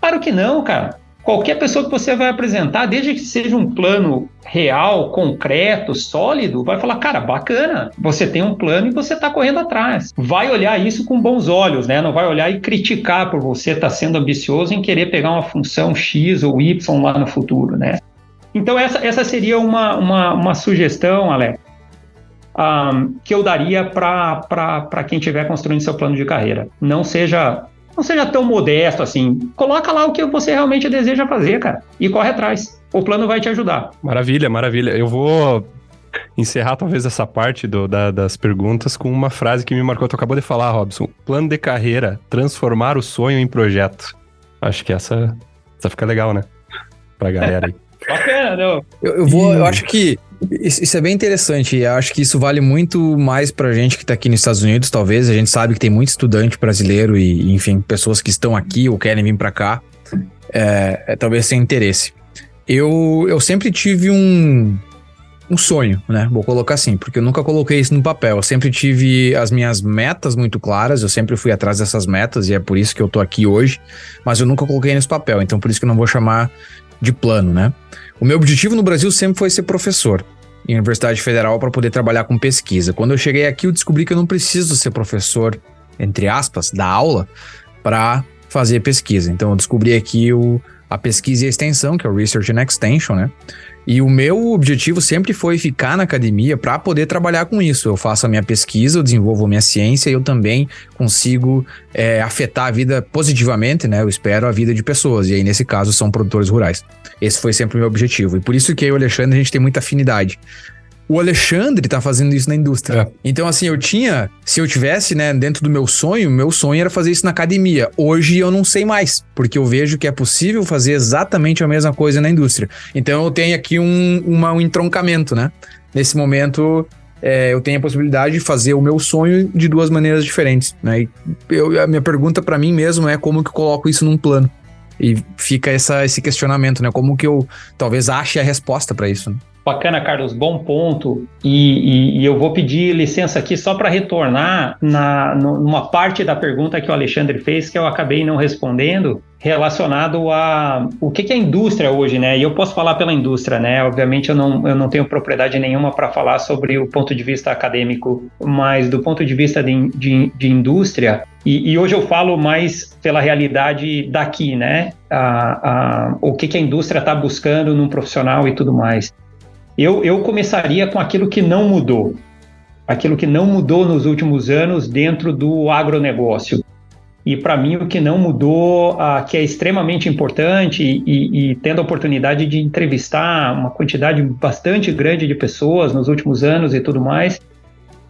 Claro que não, cara qualquer pessoa que você vai apresentar, desde que seja um plano real, concreto, sólido, vai falar, cara, bacana, você tem um plano e você está correndo atrás. Vai olhar isso com bons olhos, né? Não vai olhar e criticar por você estar tá sendo ambicioso em querer pegar uma função X ou Y lá no futuro, né? Então essa, essa seria uma, uma, uma sugestão, Alex, um, que eu daria para quem estiver construindo seu plano de carreira. Não seja não seja tão modesto assim. Coloca lá o que você realmente deseja fazer, cara, e corre atrás. O plano vai te ajudar. Maravilha, maravilha. Eu vou encerrar talvez essa parte do, da, das perguntas com uma frase que me marcou. Tu acabou de falar, Robson. Plano de carreira, transformar o sonho em projeto. Acho que essa, essa fica legal, né? Pra galera aí. Bacana, não. Eu, eu vou, eu acho que isso é bem interessante. Eu acho que isso vale muito mais pra gente que tá aqui nos Estados Unidos, talvez. A gente sabe que tem muito estudante brasileiro e, enfim, pessoas que estão aqui ou querem vir para cá. É, é, talvez sem interesse. Eu, eu sempre tive um, um sonho, né? Vou colocar assim, porque eu nunca coloquei isso no papel. Eu sempre tive as minhas metas muito claras, eu sempre fui atrás dessas metas e é por isso que eu tô aqui hoje, mas eu nunca coloquei nesse papel, então por isso que eu não vou chamar de plano, né? O meu objetivo no Brasil sempre foi ser professor em Universidade Federal para poder trabalhar com pesquisa. Quando eu cheguei aqui, eu descobri que eu não preciso ser professor, entre aspas, da aula para fazer pesquisa. Então eu descobri aqui o, a pesquisa e a extensão, que é o Research and Extension, né? E o meu objetivo sempre foi ficar na academia para poder trabalhar com isso. Eu faço a minha pesquisa, eu desenvolvo a minha ciência e eu também consigo é, afetar a vida positivamente, né? Eu espero a vida de pessoas. E aí, nesse caso, são produtores rurais. Esse foi sempre o meu objetivo. E por isso que eu e o Alexandre, a gente tem muita afinidade o Alexandre tá fazendo isso na indústria. É. Então, assim, eu tinha, se eu tivesse, né, dentro do meu sonho, meu sonho era fazer isso na academia. Hoje eu não sei mais, porque eu vejo que é possível fazer exatamente a mesma coisa na indústria. Então, eu tenho aqui um, uma, um entroncamento, né? Nesse momento, é, eu tenho a possibilidade de fazer o meu sonho de duas maneiras diferentes, né? E eu, a minha pergunta para mim mesmo é como que eu coloco isso num plano. E fica essa, esse questionamento, né? Como que eu talvez ache a resposta para isso. Né? Bacana, Carlos, bom ponto. E, e, e eu vou pedir licença aqui só para retornar na, numa parte da pergunta que o Alexandre fez que eu acabei não respondendo, relacionado a o que, que é a indústria hoje, né? E eu posso falar pela indústria, né? Obviamente eu não, eu não tenho propriedade nenhuma para falar sobre o ponto de vista acadêmico, mas do ponto de vista de, de, de indústria, e, e, hoje eu falo mais pela realidade daqui, né? A, a, o que, que a indústria está buscando num profissional e tudo mais. Eu, eu começaria com aquilo que não mudou, aquilo que não mudou nos últimos anos dentro do agronegócio. E para mim, o que não mudou, ah, que é extremamente importante, e, e, tendo a oportunidade de entrevistar uma quantidade bastante grande de pessoas nos últimos anos e tudo mais,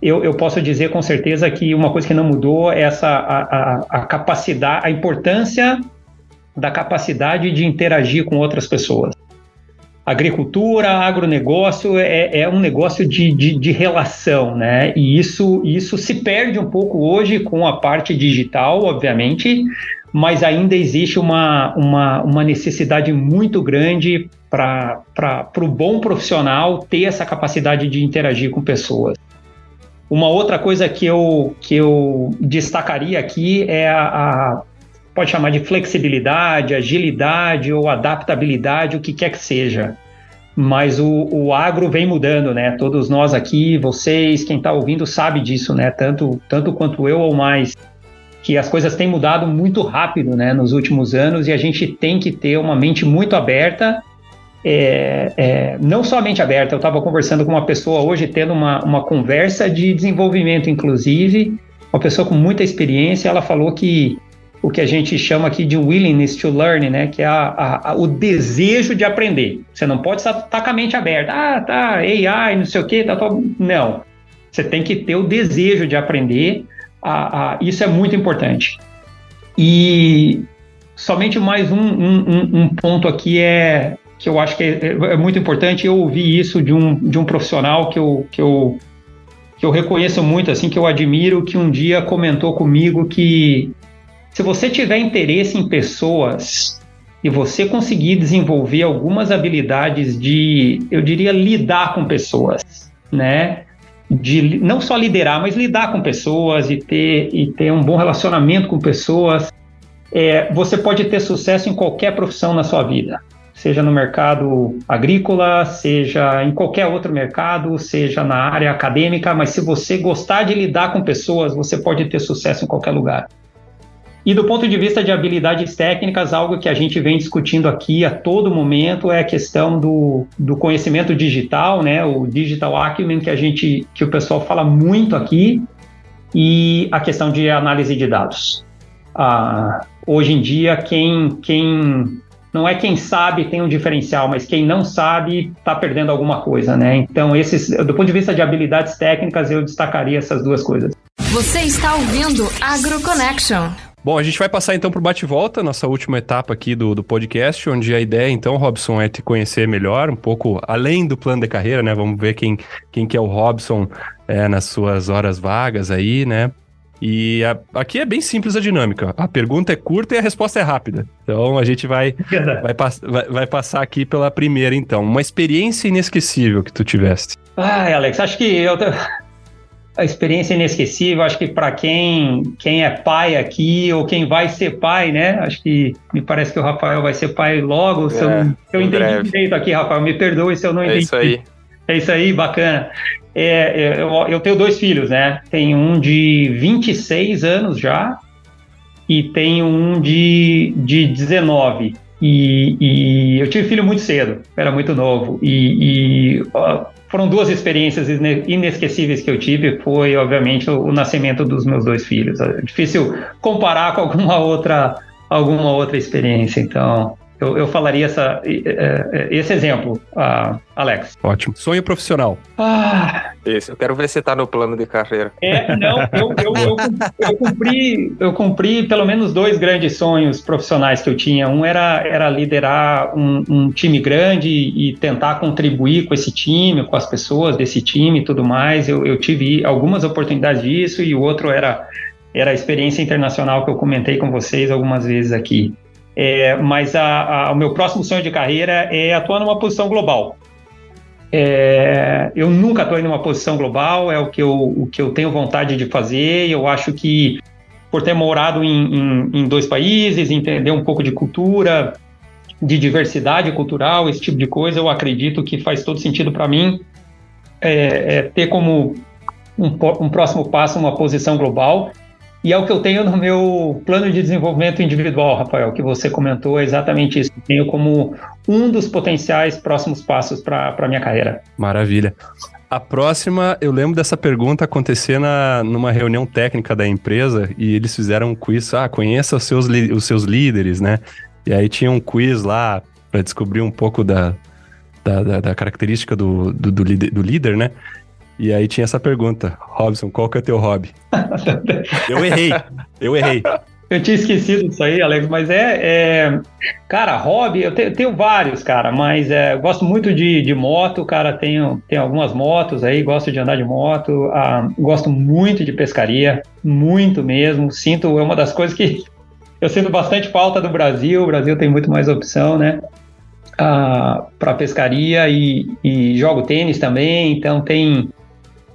eu, eu posso dizer com certeza que uma coisa que não mudou é essa a, a, a capacidade, a importância da capacidade de interagir com outras pessoas agricultura, agronegócio é, é um negócio de, de, de, relação, né? E isso, isso se perde um pouco hoje com a parte digital, obviamente, mas ainda existe uma, uma, uma necessidade muito grande para o bom profissional ter essa capacidade de interagir com pessoas. Uma outra coisa que eu, que eu destacaria aqui é a, a pode chamar de flexibilidade, agilidade ou adaptabilidade, o que quer que seja. Mas o, o agro vem mudando, né? Todos nós aqui, vocês, quem está ouvindo, sabe disso, né? Tanto, tanto quanto eu ou mais que as coisas têm mudado muito rápido né, nos últimos anos e a gente tem que ter uma mente muito aberta, é, é, não somente aberta, eu estava conversando com uma pessoa hoje, tendo uma, uma conversa de desenvolvimento, inclusive, uma pessoa com muita experiência, ela falou que o que a gente chama aqui de willingness to learn, né, que é a, a, a, o desejo de aprender. Você não pode estar, estar com a mente aberta, ah, tá, AI, não sei o quê, tá, tá. não. Você tem que ter o desejo de aprender, isso é muito importante. E somente mais um, um, um, ponto aqui é que eu acho que é, é, muito importante. Eu ouvi isso de um, de um profissional que eu, que, eu, que eu reconheço muito, assim, que eu admiro, que um dia comentou comigo que se você tiver interesse em pessoas e você conseguir desenvolver algumas habilidades de, eu diria, lidar com pessoas, né? de não só liderar, mas lidar com pessoas e ter, e ter um bom relacionamento com pessoas. É, você pode ter sucesso em qualquer profissão na sua vida, seja no mercado agrícola, seja em qualquer outro mercado, seja na área acadêmica, mas se você gostar de lidar com pessoas, você pode ter sucesso em qualquer lugar. E do ponto de vista de habilidades técnicas, algo que a gente vem discutindo aqui a todo momento é a questão do, do conhecimento digital, né? O digital acumen que a gente, que o pessoal fala muito aqui, e a questão de análise de dados. Ah, hoje em dia, quem, quem não é quem sabe tem um diferencial, mas quem não sabe está perdendo alguma coisa, né? Então, esses, do ponto de vista de habilidades técnicas, eu destacaria essas duas coisas. Você está ouvindo AgroConnection. Bom, a gente vai passar então para o bate-volta, nossa última etapa aqui do, do podcast, onde a ideia então, Robson, é te conhecer melhor, um pouco além do plano de carreira, né? Vamos ver quem, quem que é o Robson é, nas suas horas vagas aí, né? E a, aqui é bem simples a dinâmica. A pergunta é curta e a resposta é rápida. Então a gente vai, vai, vai, vai passar aqui pela primeira, então. Uma experiência inesquecível que tu tiveste. Ai, Alex, acho que eu a experiência inesquecível. Acho que para quem, quem é pai aqui ou quem vai ser pai, né? Acho que me parece que o Rafael vai ser pai logo. É, se eu, se eu entendi breve. direito aqui, Rafael, me perdoe se eu não é entendi. É isso aí. É isso aí, bacana. É, é, eu, eu tenho dois filhos, né? Tenho um de 26 anos já e tenho um de, de 19. E, e eu tive filho muito cedo, era muito novo. E, e foram duas experiências inesquecíveis que eu tive. Foi, obviamente, o, nascimento dos meus dois filhos. É difícil comparar com alguma outra, alguma outra experiência. Então, eu, eu falaria essa, esse exemplo, uh, Alex. Ótimo. Sonho profissional. Ah, Isso, eu quero ver se está no plano de carreira. É, não, eu, eu, eu, eu, cumpri, eu cumpri pelo menos dois grandes sonhos profissionais que eu tinha. Um era, era liderar um, um time grande e tentar contribuir com esse time, com as pessoas desse time e tudo mais. Eu, eu tive algumas oportunidades disso e o outro era, era a experiência internacional que eu comentei com vocês algumas vezes aqui. É, mas a, a, o meu próximo sonho de carreira é atuar numa posição global. É, eu nunca atuei numa posição global, é o que, eu, o que eu tenho vontade de fazer. Eu acho que, por ter morado em, em, em dois países, entender um pouco de cultura, de diversidade cultural, esse tipo de coisa, eu acredito que faz todo sentido para mim é, é ter como um, um, próximo passo uma posição global. E é o que eu tenho no meu plano de desenvolvimento individual, Rafael, que você comentou, é exatamente isso. Tenho como um dos potenciais próximos passos para a minha carreira. Maravilha. A próxima, eu lembro dessa pergunta acontecer na, numa reunião técnica da empresa e eles fizeram um quiz, ah, conheça os seus, os seus líderes, né? E aí tinha um quiz lá para descobrir um pouco da, da, da, da característica do, do, do, do líder, né? E aí tinha essa pergunta, Robson, qual que é teu hobby? eu errei, eu errei. Eu tinha esquecido disso aí, Alex, mas é. é... Cara, hobby, eu tenho, tenho, vários, cara, mas é, gosto muito de, de moto, cara, tenho, tenho algumas motos aí, gosto de andar de moto, ah, gosto muito de pescaria, muito mesmo. Sinto, é uma das coisas que eu sinto bastante falta do Brasil, o Brasil tem muito mais opção, né? Ah, para pescaria e, e jogo tênis também, então tem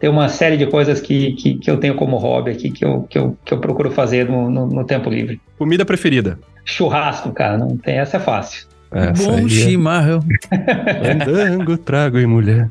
tem uma série de coisas que, que, que, eu tenho como hobby aqui, que eu, que eu, que eu procuro fazer no, no, no tempo livre. Comida preferida? Churrasco, cara, não tem, essa é fácil. Essa Bom é chimarrão. Andango, trago e mulher.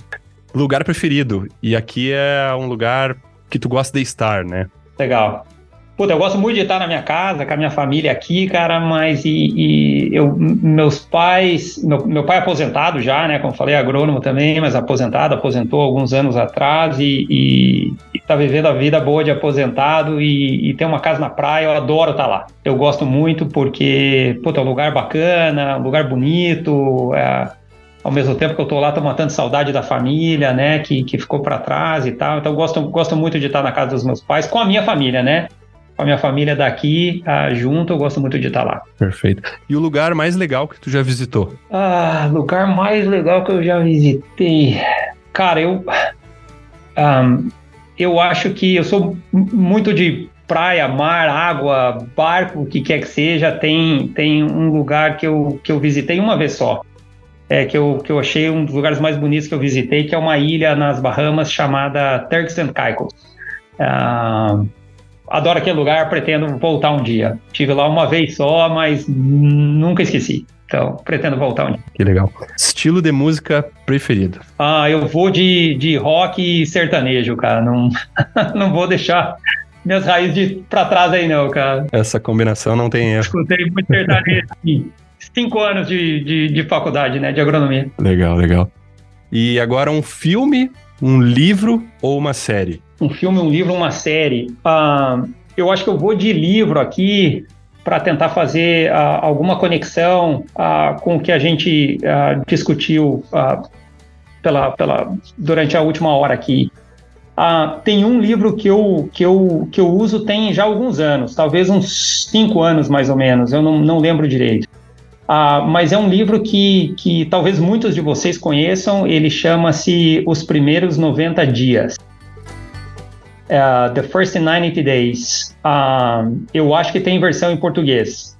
Lugar preferido. E aqui é um lugar que tu gosta de estar, né? Legal. Puta, eu gosto muito de estar na minha casa, com a minha família aqui, cara, mas e, e eu, meus pais, meu, meu, pai é aposentado já, né, como falei, agrônomo também, mas aposentado, aposentou alguns anos atrás e, e, e tá vivendo a vida boa de aposentado e, e, tem uma casa na praia, eu adoro estar lá. Eu gosto muito porque, puta, é um lugar bacana, um lugar bonito, é, ao mesmo tempo que eu tô lá, tô matando saudade da família, né, que, que ficou para trás e tal, então gosto, gosto muito de estar na casa dos meus pais, com a minha família, né, com a minha família daqui ah, junto, eu gosto muito de estar lá. Perfeito. E o lugar mais legal que tu já visitou? Ah, lugar mais legal que eu já visitei. Cara, eu. Um, eu acho que eu sou muito de praia, mar, água, barco, o que quer que seja. Tem, tem um lugar que eu, que eu visitei uma vez só. É, que, eu, que eu achei um dos lugares mais bonitos que eu visitei, que é uma ilha nas Bahamas chamada Turks and Caicos. Uh, adoro aquele lugar, pretendo voltar um dia. Tive lá uma vez só, mas nunca esqueci. Então, pretendo voltar um dia. Que legal. Estilo de música preferido? Ah, eu vou de, de rock e sertanejo, cara. Não, não vou deixar minhas raízes de, pra trás aí, não, cara. Essa combinação não tem erro. Escutei muito sertanejo. Cinco anos de, de, de faculdade, né, de agronomia. Legal, legal. E agora um filme, um livro ou uma série? um filme, um livro, uma série. Uh, eu acho que eu vou de livro aqui para tentar fazer uh, alguma conexão uh, com o que a gente discutiu pela, pela, durante a última hora aqui. tem um livro que eu, que, eu, que eu uso tem já alguns anos, talvez uns cinco anos mais ou menos, eu não, não lembro direito. Mas é um livro que, que talvez muitos de vocês conheçam, ele chama-se Os Primeiros 90 Dias uh, The First 90 Days. Um, eu acho que tem versão em português.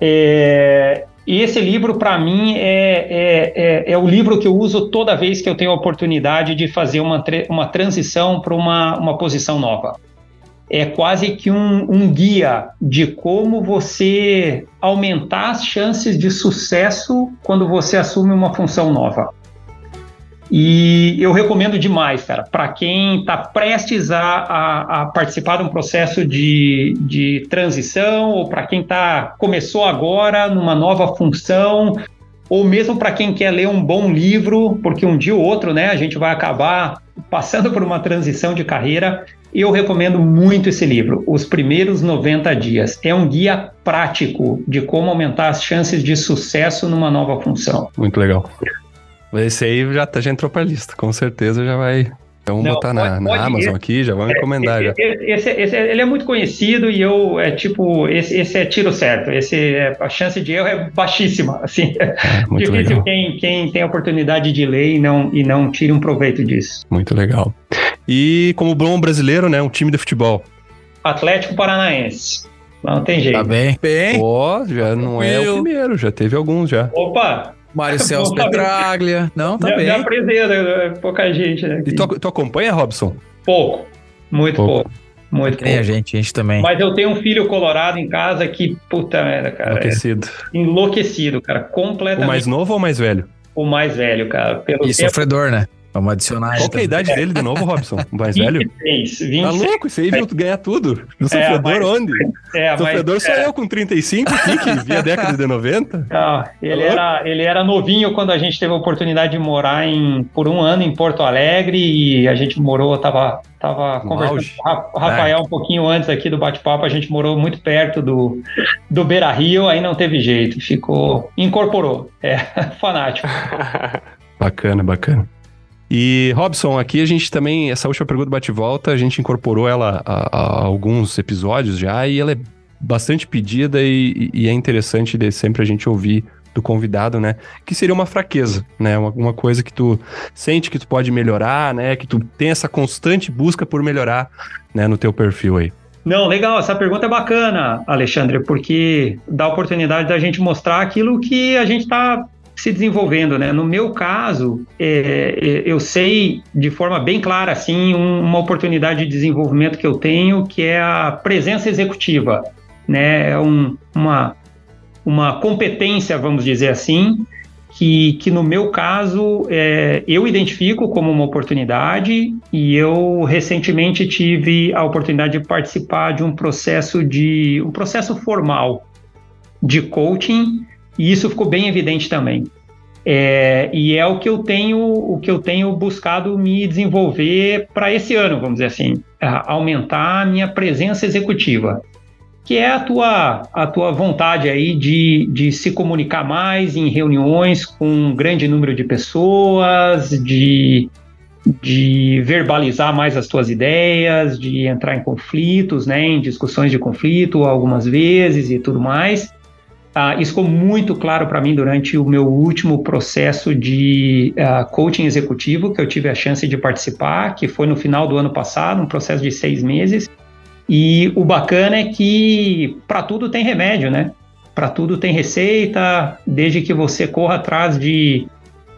É, e esse livro, para mim, é, é, é, é, o livro que eu uso toda vez que eu tenho a oportunidade de fazer uma, uma transição para uma, uma posição nova. É quase que um, um guia de como você aumentar as chances de sucesso quando você assume uma função nova. E eu recomendo demais, cara, para quem está prestes a, a, a, participar de um processo de, de transição, ou para quem tá, começou agora numa nova função, ou mesmo para quem quer ler um bom livro, porque um dia ou outro, né, a gente vai acabar passando por uma transição de carreira. Eu recomendo muito esse livro, Os Primeiros 90 Dias. É um guia prático de como aumentar as chances de sucesso numa nova função. Muito legal. Esse aí já, já entrou pra lista, com certeza já vai. Vamos Não, botar pode, na, na Amazon aqui, já vamos é, encomendar. Esse, já. Esse, esse, ele é muito conhecido e eu, é tipo, esse, esse é tiro certo. Esse, é, a chance de erro é baixíssima. Assim, é, difícil quem, quem tem a oportunidade de ler e não, e não tire um proveito disso. Muito legal. E como bom brasileiro, né, um time de futebol. Atlético Paranaense. Não tem jeito. Tá bem. Bem. Pô, já não é o primeiro, já teve alguns já. Opa, Mário Celso Petraglia. Não, tá me, apresenta, é pouca gente, né? E tu, tu acompanha, Robson? Pouco. Muito pouco. pouco. Muito Nem a gente, a gente também. Mas eu tenho um filho colorado em casa que, puta merda, cara. Enlouquecido. É enlouquecido, cara. Completamente. O mais novo ou o mais velho? O mais velho, cara. Pelo e tempo... sofredor, né? Vamos adicionar Qual que é a idade dele de novo, Robson? O mais 26, velho? 26. Tá louco? Isso aí viu tu ganhar tudo. No é, sofredor mas, onde? É, sofredor mas, sou é. eu com 35 aqui, que vi a década de 90. Não, ele, tá era, ele era novinho quando a gente teve a oportunidade de morar em, por um ano em Porto Alegre e a gente morou, tava, tava conversando com o Rafael é. um pouquinho antes aqui do bate-papo, a gente morou muito perto do, do Beira Rio, aí não teve jeito, ficou, incorporou. É, fanático. Bacana, bacana. E, Robson, aqui a gente também, essa última pergunta bate-volta, a gente incorporou ela a, a, alguns episódios já e ela é bastante pedida e, e, é interessante de sempre a gente ouvir do convidado, né? Que seria uma fraqueza, né? Uma, coisa que tu sente que tu pode melhorar, né? Que tu tem essa constante busca por melhorar, né? No teu perfil aí. Não, legal, essa pergunta é bacana, Alexandre, porque dá a oportunidade da gente mostrar aquilo que a gente está se desenvolvendo, né? No meu caso, é, é, eu sei de forma bem clara, assim, um, uma oportunidade de desenvolvimento que eu tenho, que é a presença executiva, né? É um, uma, uma competência, vamos dizer assim, que, que no meu caso é, eu identifico como uma oportunidade e eu recentemente tive a oportunidade de participar de um processo de um processo formal de coaching e isso ficou bem evidente também. É, e é o que eu tenho o que eu tenho buscado me desenvolver para esse ano, vamos dizer assim, aumentar a minha presença executiva que é a tua, a tua vontade aí de, de se comunicar mais em reuniões com um grande número de pessoas, de, de verbalizar mais as tuas ideias, de entrar em conflitos, né, em discussões de conflito algumas vezes e tudo mais. Ah, isso ficou muito claro para mim durante o meu último processo de uh, coaching executivo, que eu tive a chance de participar, que foi no final do ano passado, um processo de seis meses. E o bacana é que para tudo tem remédio, né? Para tudo tem receita, desde que você corra atrás de,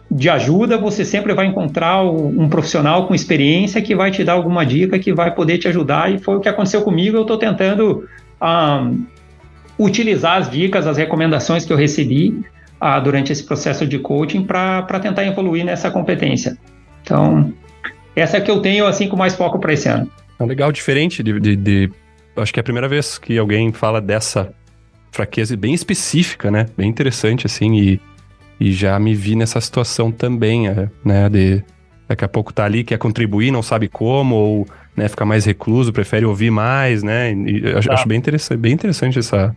de ajuda, você sempre vai encontrar um profissional com experiência que vai te dar alguma dica, que vai poder te ajudar. E foi o que aconteceu comigo. Eu estou tentando um, utilizar as dicas, as recomendações que eu recebi uh, durante esse processo de coaching para tentar evoluir nessa competência. Então, essa é que eu tenho assim com mais foco para esse ano. É legal, diferente de, de, de, Acho que é a primeira vez que alguém fala dessa fraqueza bem específica, né? Bem interessante, assim, e, e já me vi nessa situação também, é, né? De daqui a pouco tá ali, quer contribuir, não sabe como, ou né, fica mais recluso, prefere ouvir mais, né? Acho, tá. acho bem, interessante, bem interessante essa,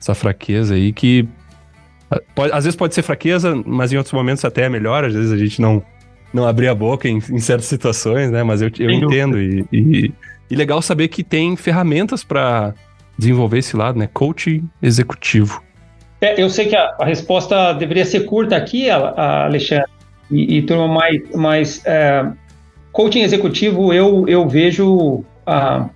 essa fraqueza aí, que pode, às vezes pode ser fraqueza, mas em outros momentos até é melhor, às vezes a gente não não abrir a boca em, em certas situações, né? Mas eu, eu entendo. E, e, e, legal saber que tem ferramentas para desenvolver esse lado, né? Coaching executivo. É, eu sei que a, a, resposta deveria ser curta aqui, Alexandre, e, e turma, mais, mais é, coaching executivo eu, eu vejo ah,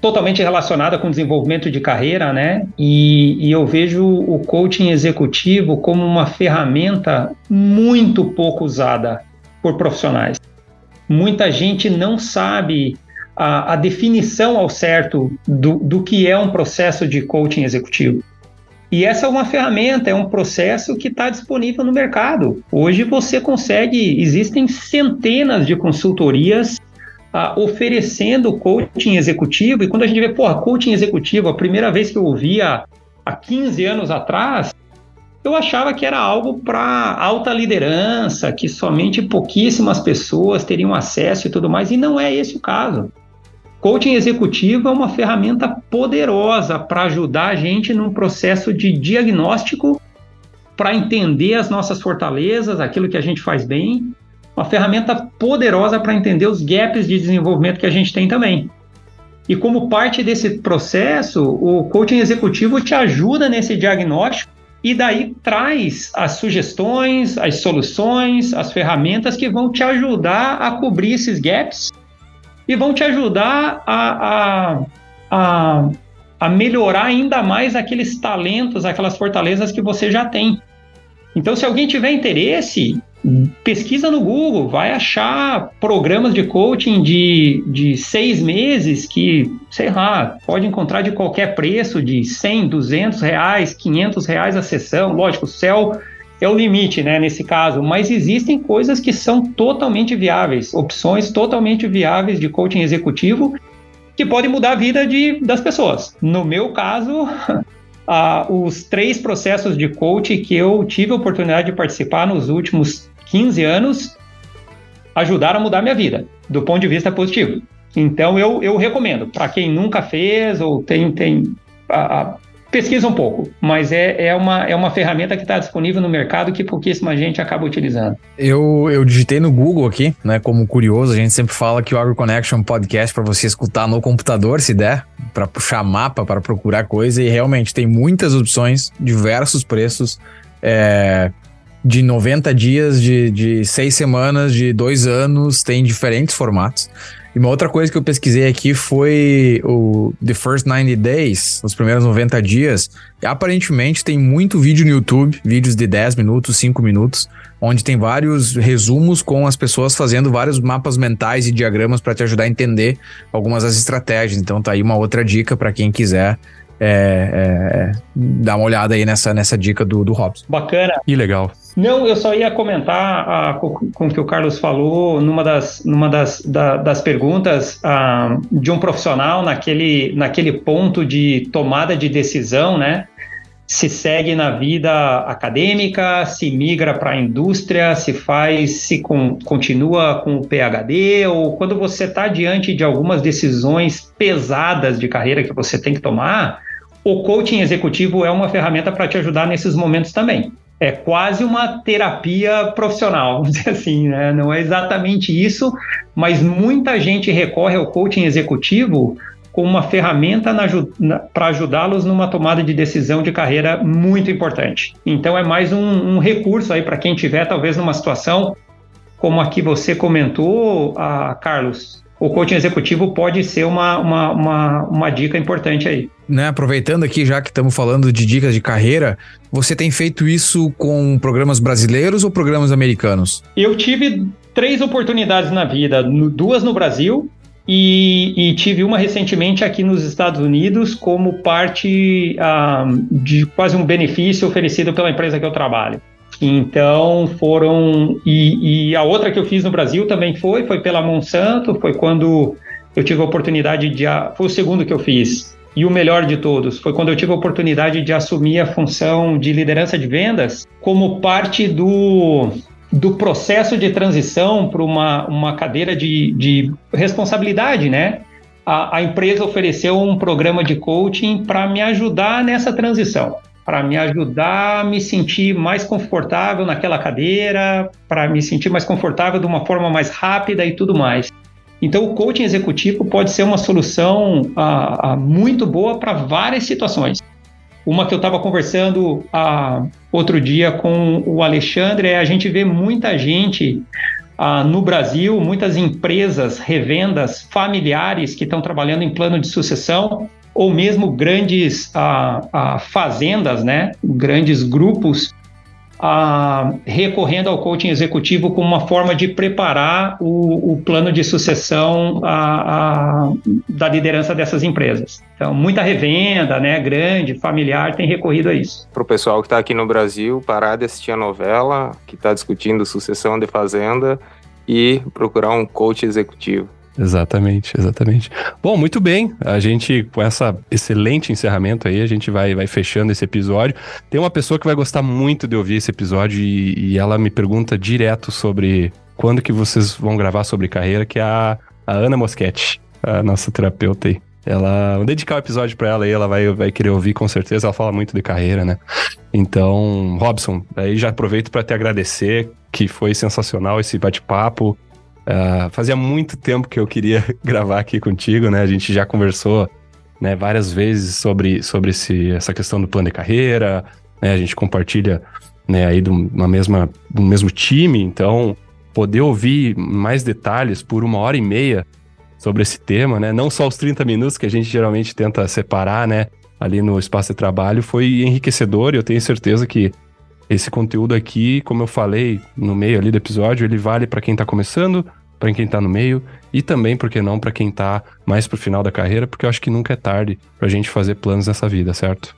totalmente relacionada com desenvolvimento de carreira, né? E, e, eu vejo o coaching executivo como uma ferramenta muito pouco usada por profissionais. Muita gente não sabe a, a definição ao certo do, do que é um processo de coaching executivo. E essa é uma ferramenta, é um processo que está disponível no mercado. Hoje você consegue, existem centenas de consultorias ah, oferecendo coaching executivo. E quando a gente vê, porra, coaching executivo, a primeira vez que eu ouvia há 15 anos atrás, eu achava que era algo para alta liderança, que somente pouquíssimas pessoas teriam acesso e tudo mais, e não é esse o caso. Coaching executivo é uma ferramenta poderosa para ajudar a gente num processo de diagnóstico, para entender as nossas fortalezas, aquilo que a gente faz bem, uma ferramenta poderosa para entender os gaps de desenvolvimento que a gente tem também. E como parte desse processo, o coaching executivo te ajuda nesse diagnóstico e daí traz as sugestões, as soluções, as ferramentas que vão te ajudar a cobrir esses gaps e vão te ajudar a, a, a, a melhorar ainda mais aqueles talentos, aquelas fortalezas que você já tem. Então, se alguém tiver interesse, pesquisa no Google, vai achar programas de coaching de, de seis meses que, sei lá, pode encontrar de qualquer preço, de 100, 200 reais, 500 reais a sessão. Lógico, o céu é o limite, né, nesse caso, mas existem coisas que são totalmente viáveis, opções totalmente viáveis de coaching executivo que podem mudar a vida de, das pessoas. No meu caso, uh, os três processos de coaching que eu tive a oportunidade de participar nos últimos 15 anos ajudaram a mudar minha vida, do ponto de vista positivo. Então eu, eu recomendo, para quem nunca fez ou tem, tem uh, pesquisa um pouco, mas é, é, uma, é uma ferramenta que está disponível no mercado que pouquíssima gente acaba utilizando. Eu, eu digitei no Google aqui, né? Como curioso, a gente sempre fala que o AgroConnection Podcast para você escutar no computador, se der, para puxar mapa, para procurar coisa, e realmente tem muitas opções, diversos preços. É, de 90 dias, de, de seis semanas, de dois anos, tem diferentes formatos. E uma outra coisa que eu pesquisei aqui foi o The First 90 Days, os primeiros 90 dias. E aparentemente tem muito vídeo no YouTube, vídeos de 10 minutos, 5 minutos, onde tem vários resumos com as pessoas fazendo vários mapas mentais e diagramas para te ajudar a entender algumas das estratégias. Então tá aí uma outra dica para quem quiser é, é, dar uma olhada aí nessa, nessa dica do, do Robson. Bacana. E legal. Não, eu só ia comentar ah, com, com o que o Carlos falou numa das, numa das, da, das perguntas ah, de um profissional naquele, naquele ponto de tomada de decisão, né? Se segue na vida acadêmica, se migra para a indústria, se faz, se com, continua com o PhD, ou quando você está diante de algumas decisões pesadas de carreira que você tem que tomar, o coaching executivo é uma ferramenta para te ajudar nesses momentos também. É quase uma terapia profissional, vamos dizer assim, né? Não é exatamente isso, mas muita gente recorre ao coaching executivo como uma ferramenta para ajudá-los numa tomada de decisão de carreira muito importante. Então é mais um, um recurso aí para quem tiver talvez numa situação como a que você comentou, a Carlos, o coaching executivo pode ser uma, uma, uma, uma dica importante aí. Né, aproveitando aqui, já que estamos falando de dicas de carreira, você tem feito isso com programas brasileiros ou programas americanos? Eu tive três oportunidades na vida, duas no Brasil e, e tive uma recentemente aqui nos Estados Unidos como parte ah, de quase um benefício oferecido pela empresa que eu trabalho. Então foram. E, e, a outra que eu fiz no Brasil também foi, foi pela Monsanto, foi quando eu tive a oportunidade de. Foi o segundo que eu fiz. E o melhor de todos foi quando eu tive a oportunidade de assumir a função de liderança de vendas como parte do, do processo de transição para uma, uma cadeira de, de responsabilidade, né? A, a empresa ofereceu um programa de coaching para me ajudar nessa transição para me ajudar a me sentir mais confortável naquela cadeira, para me sentir mais confortável de uma forma mais rápida e tudo mais. Então, o coaching executivo pode ser uma solução ah, ah, muito boa para várias situações. Uma que eu estava conversando ah, outro dia com o Alexandre é a gente vê muita gente ah, no Brasil, muitas empresas, revendas familiares que estão trabalhando em plano de sucessão ou mesmo grandes ah, fazendas, né, grandes grupos, ah, recorrendo ao coaching executivo como uma forma de preparar o, o plano de sucessão da liderança dessas empresas. Então, muita revenda, né, grande, familiar, tem recorrido a isso. Para o pessoal que está aqui no Brasil, parar de assistir a novela, que está discutindo sucessão de fazenda, e procurar um coach executivo. Exatamente, exatamente. Bom, muito bem. A gente, com essa excelente encerramento aí, a gente vai, vai fechando esse episódio. Tem uma pessoa que vai gostar muito de ouvir esse episódio e, e ela me pergunta direto sobre quando que vocês vão gravar sobre carreira, que é a, a Ana Moschetti, a nossa terapeuta aí. Ela, vou dedicar o um episódio para ela aí, ela vai, vai querer ouvir com certeza. Ela fala muito de carreira, né? Então, Robson, aí já aproveito para te agradecer, que foi sensacional esse bate-papo. Uh, fazia muito tempo que eu queria gravar aqui contigo, né? A gente já conversou né, várias vezes sobre, sobre esse, essa questão do plano de carreira, né? A gente compartilha né, aí do, uma mesma, do mesmo time, então poder ouvir mais detalhes por uma hora e meia sobre esse tema, né? Não só os 30 minutos que a gente geralmente tenta separar, né? Ali no espaço de trabalho, foi enriquecedor e eu tenho certeza que esse conteúdo aqui, como eu falei no meio ali do episódio, ele vale para quem está começando, para quem tá no meio e também, por que não, para quem tá mais pro final da carreira, porque eu acho que nunca é tarde pra gente fazer planos nessa vida, certo?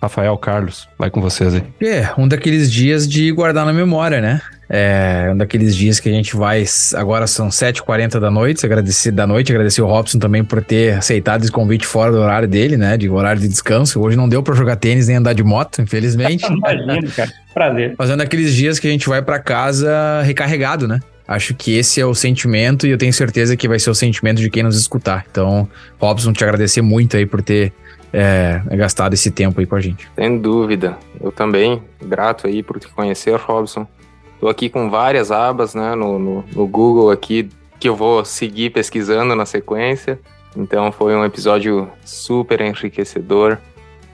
Rafael, Carlos, vai com vocês aí. É, um daqueles dias de guardar na memória, né? É um daqueles dias que a gente vai. Agora são 7h40 da noite. Agradecer da noite, agradecer o Robson também por ter aceitado esse convite fora do horário dele, né? De horário de descanso. Hoje não deu para jogar tênis nem andar de moto, infelizmente. Imagina, cara. Prazer. Fazendo aqueles dias que a gente vai para casa recarregado, né? Acho que esse é o sentimento e eu tenho certeza que vai ser o sentimento de quem nos escutar. Então, Robson, te agradecer muito aí por ter é, gastado esse tempo aí com a gente. Sem dúvida. Eu também, grato aí por te conhecer, Robson. Estou aqui com várias abas né, no, no, no Google aqui que eu vou seguir pesquisando na sequência. Então foi um episódio super enriquecedor.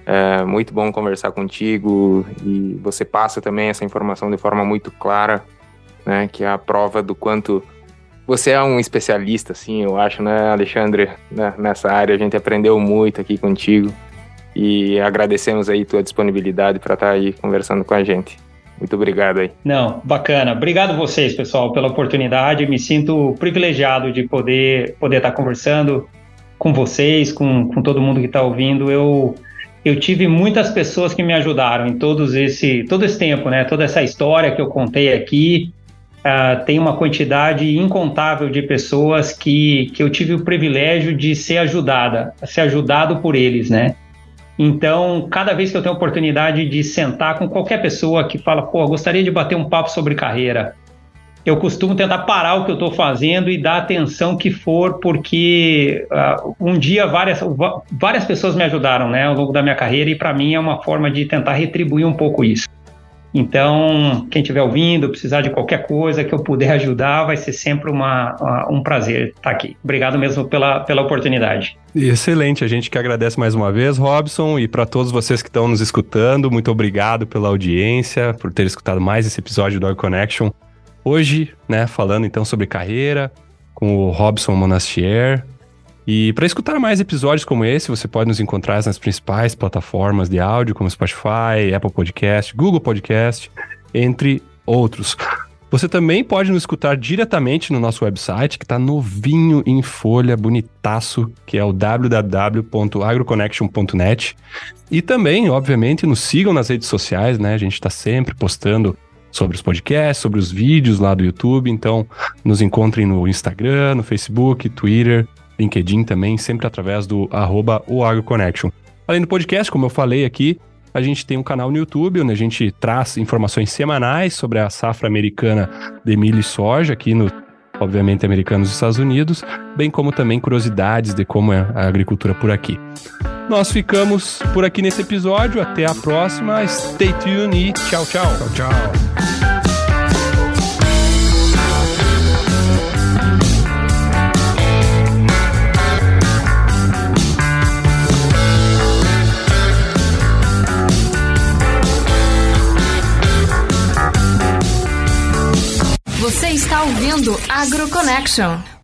É muito bom conversar contigo e você passa também essa informação de forma muito clara né, que é a prova do quanto Você é um especialista, assim, eu acho, né, Alexandre? Né, nessa área a gente aprendeu muito aqui contigo e agradecemos aí tua disponibilidade para estar tá aí conversando com a gente. Muito obrigado aí. Não, bacana. Obrigado vocês, pessoal, pela oportunidade. Me sinto privilegiado de poder poder estar tá conversando com vocês, com, com todo mundo que está ouvindo. Eu eu tive muitas pessoas que me ajudaram em todos esse todo esse tempo, né? Toda essa história que eu contei aqui. Uh, tem uma quantidade incontável de pessoas que, que eu tive o privilégio de ser ajudada, ser ajudado por eles, né? Então, cada vez que eu tenho a oportunidade de sentar com qualquer pessoa que fala, pô, gostaria de bater um papo sobre carreira, eu costumo tentar parar o que eu estou fazendo e dar atenção que for, porque uh, um dia várias, várias pessoas me ajudaram né, ao longo da minha carreira e para mim é uma forma de tentar retribuir um pouco isso. Então, quem estiver ouvindo, precisar de qualquer coisa que eu puder ajudar, vai ser sempre uma, um prazer estar aqui. Obrigado mesmo pela, pela oportunidade. Excelente, a gente que agradece mais uma vez, Robson, e para todos vocês que estão nos escutando, muito obrigado pela audiência, por ter escutado mais esse episódio do Dog Connection. Hoje, né, falando então sobre carreira, com o Robson Monastier, e para escutar mais episódios como esse, você pode nos encontrar nas principais plataformas de áudio, como Spotify, Apple Podcast, Google Podcast, entre outros. Você também pode nos escutar diretamente no nosso website, que está novinho em folha, bonitaço, que é o www.agroconnection.net. E também, obviamente, nos sigam nas redes sociais, né? A gente está sempre postando sobre os podcasts, sobre os vídeos lá do YouTube. Então, nos encontrem no Instagram, no Facebook, Twitter, LinkedIn também, sempre através do arroba. Além do podcast, como eu falei aqui, a gente tem um canal no YouTube onde a gente traz informações semanais sobre a safra americana de milho e soja aqui no, obviamente, americanos dos Estados Unidos, bem como também curiosidades de como é a agricultura por aqui. Nós ficamos por aqui nesse episódio. Até a próxima. Stay tuned e tchau, tchau. Tchau, tchau. Está ouvindo AgroConnection.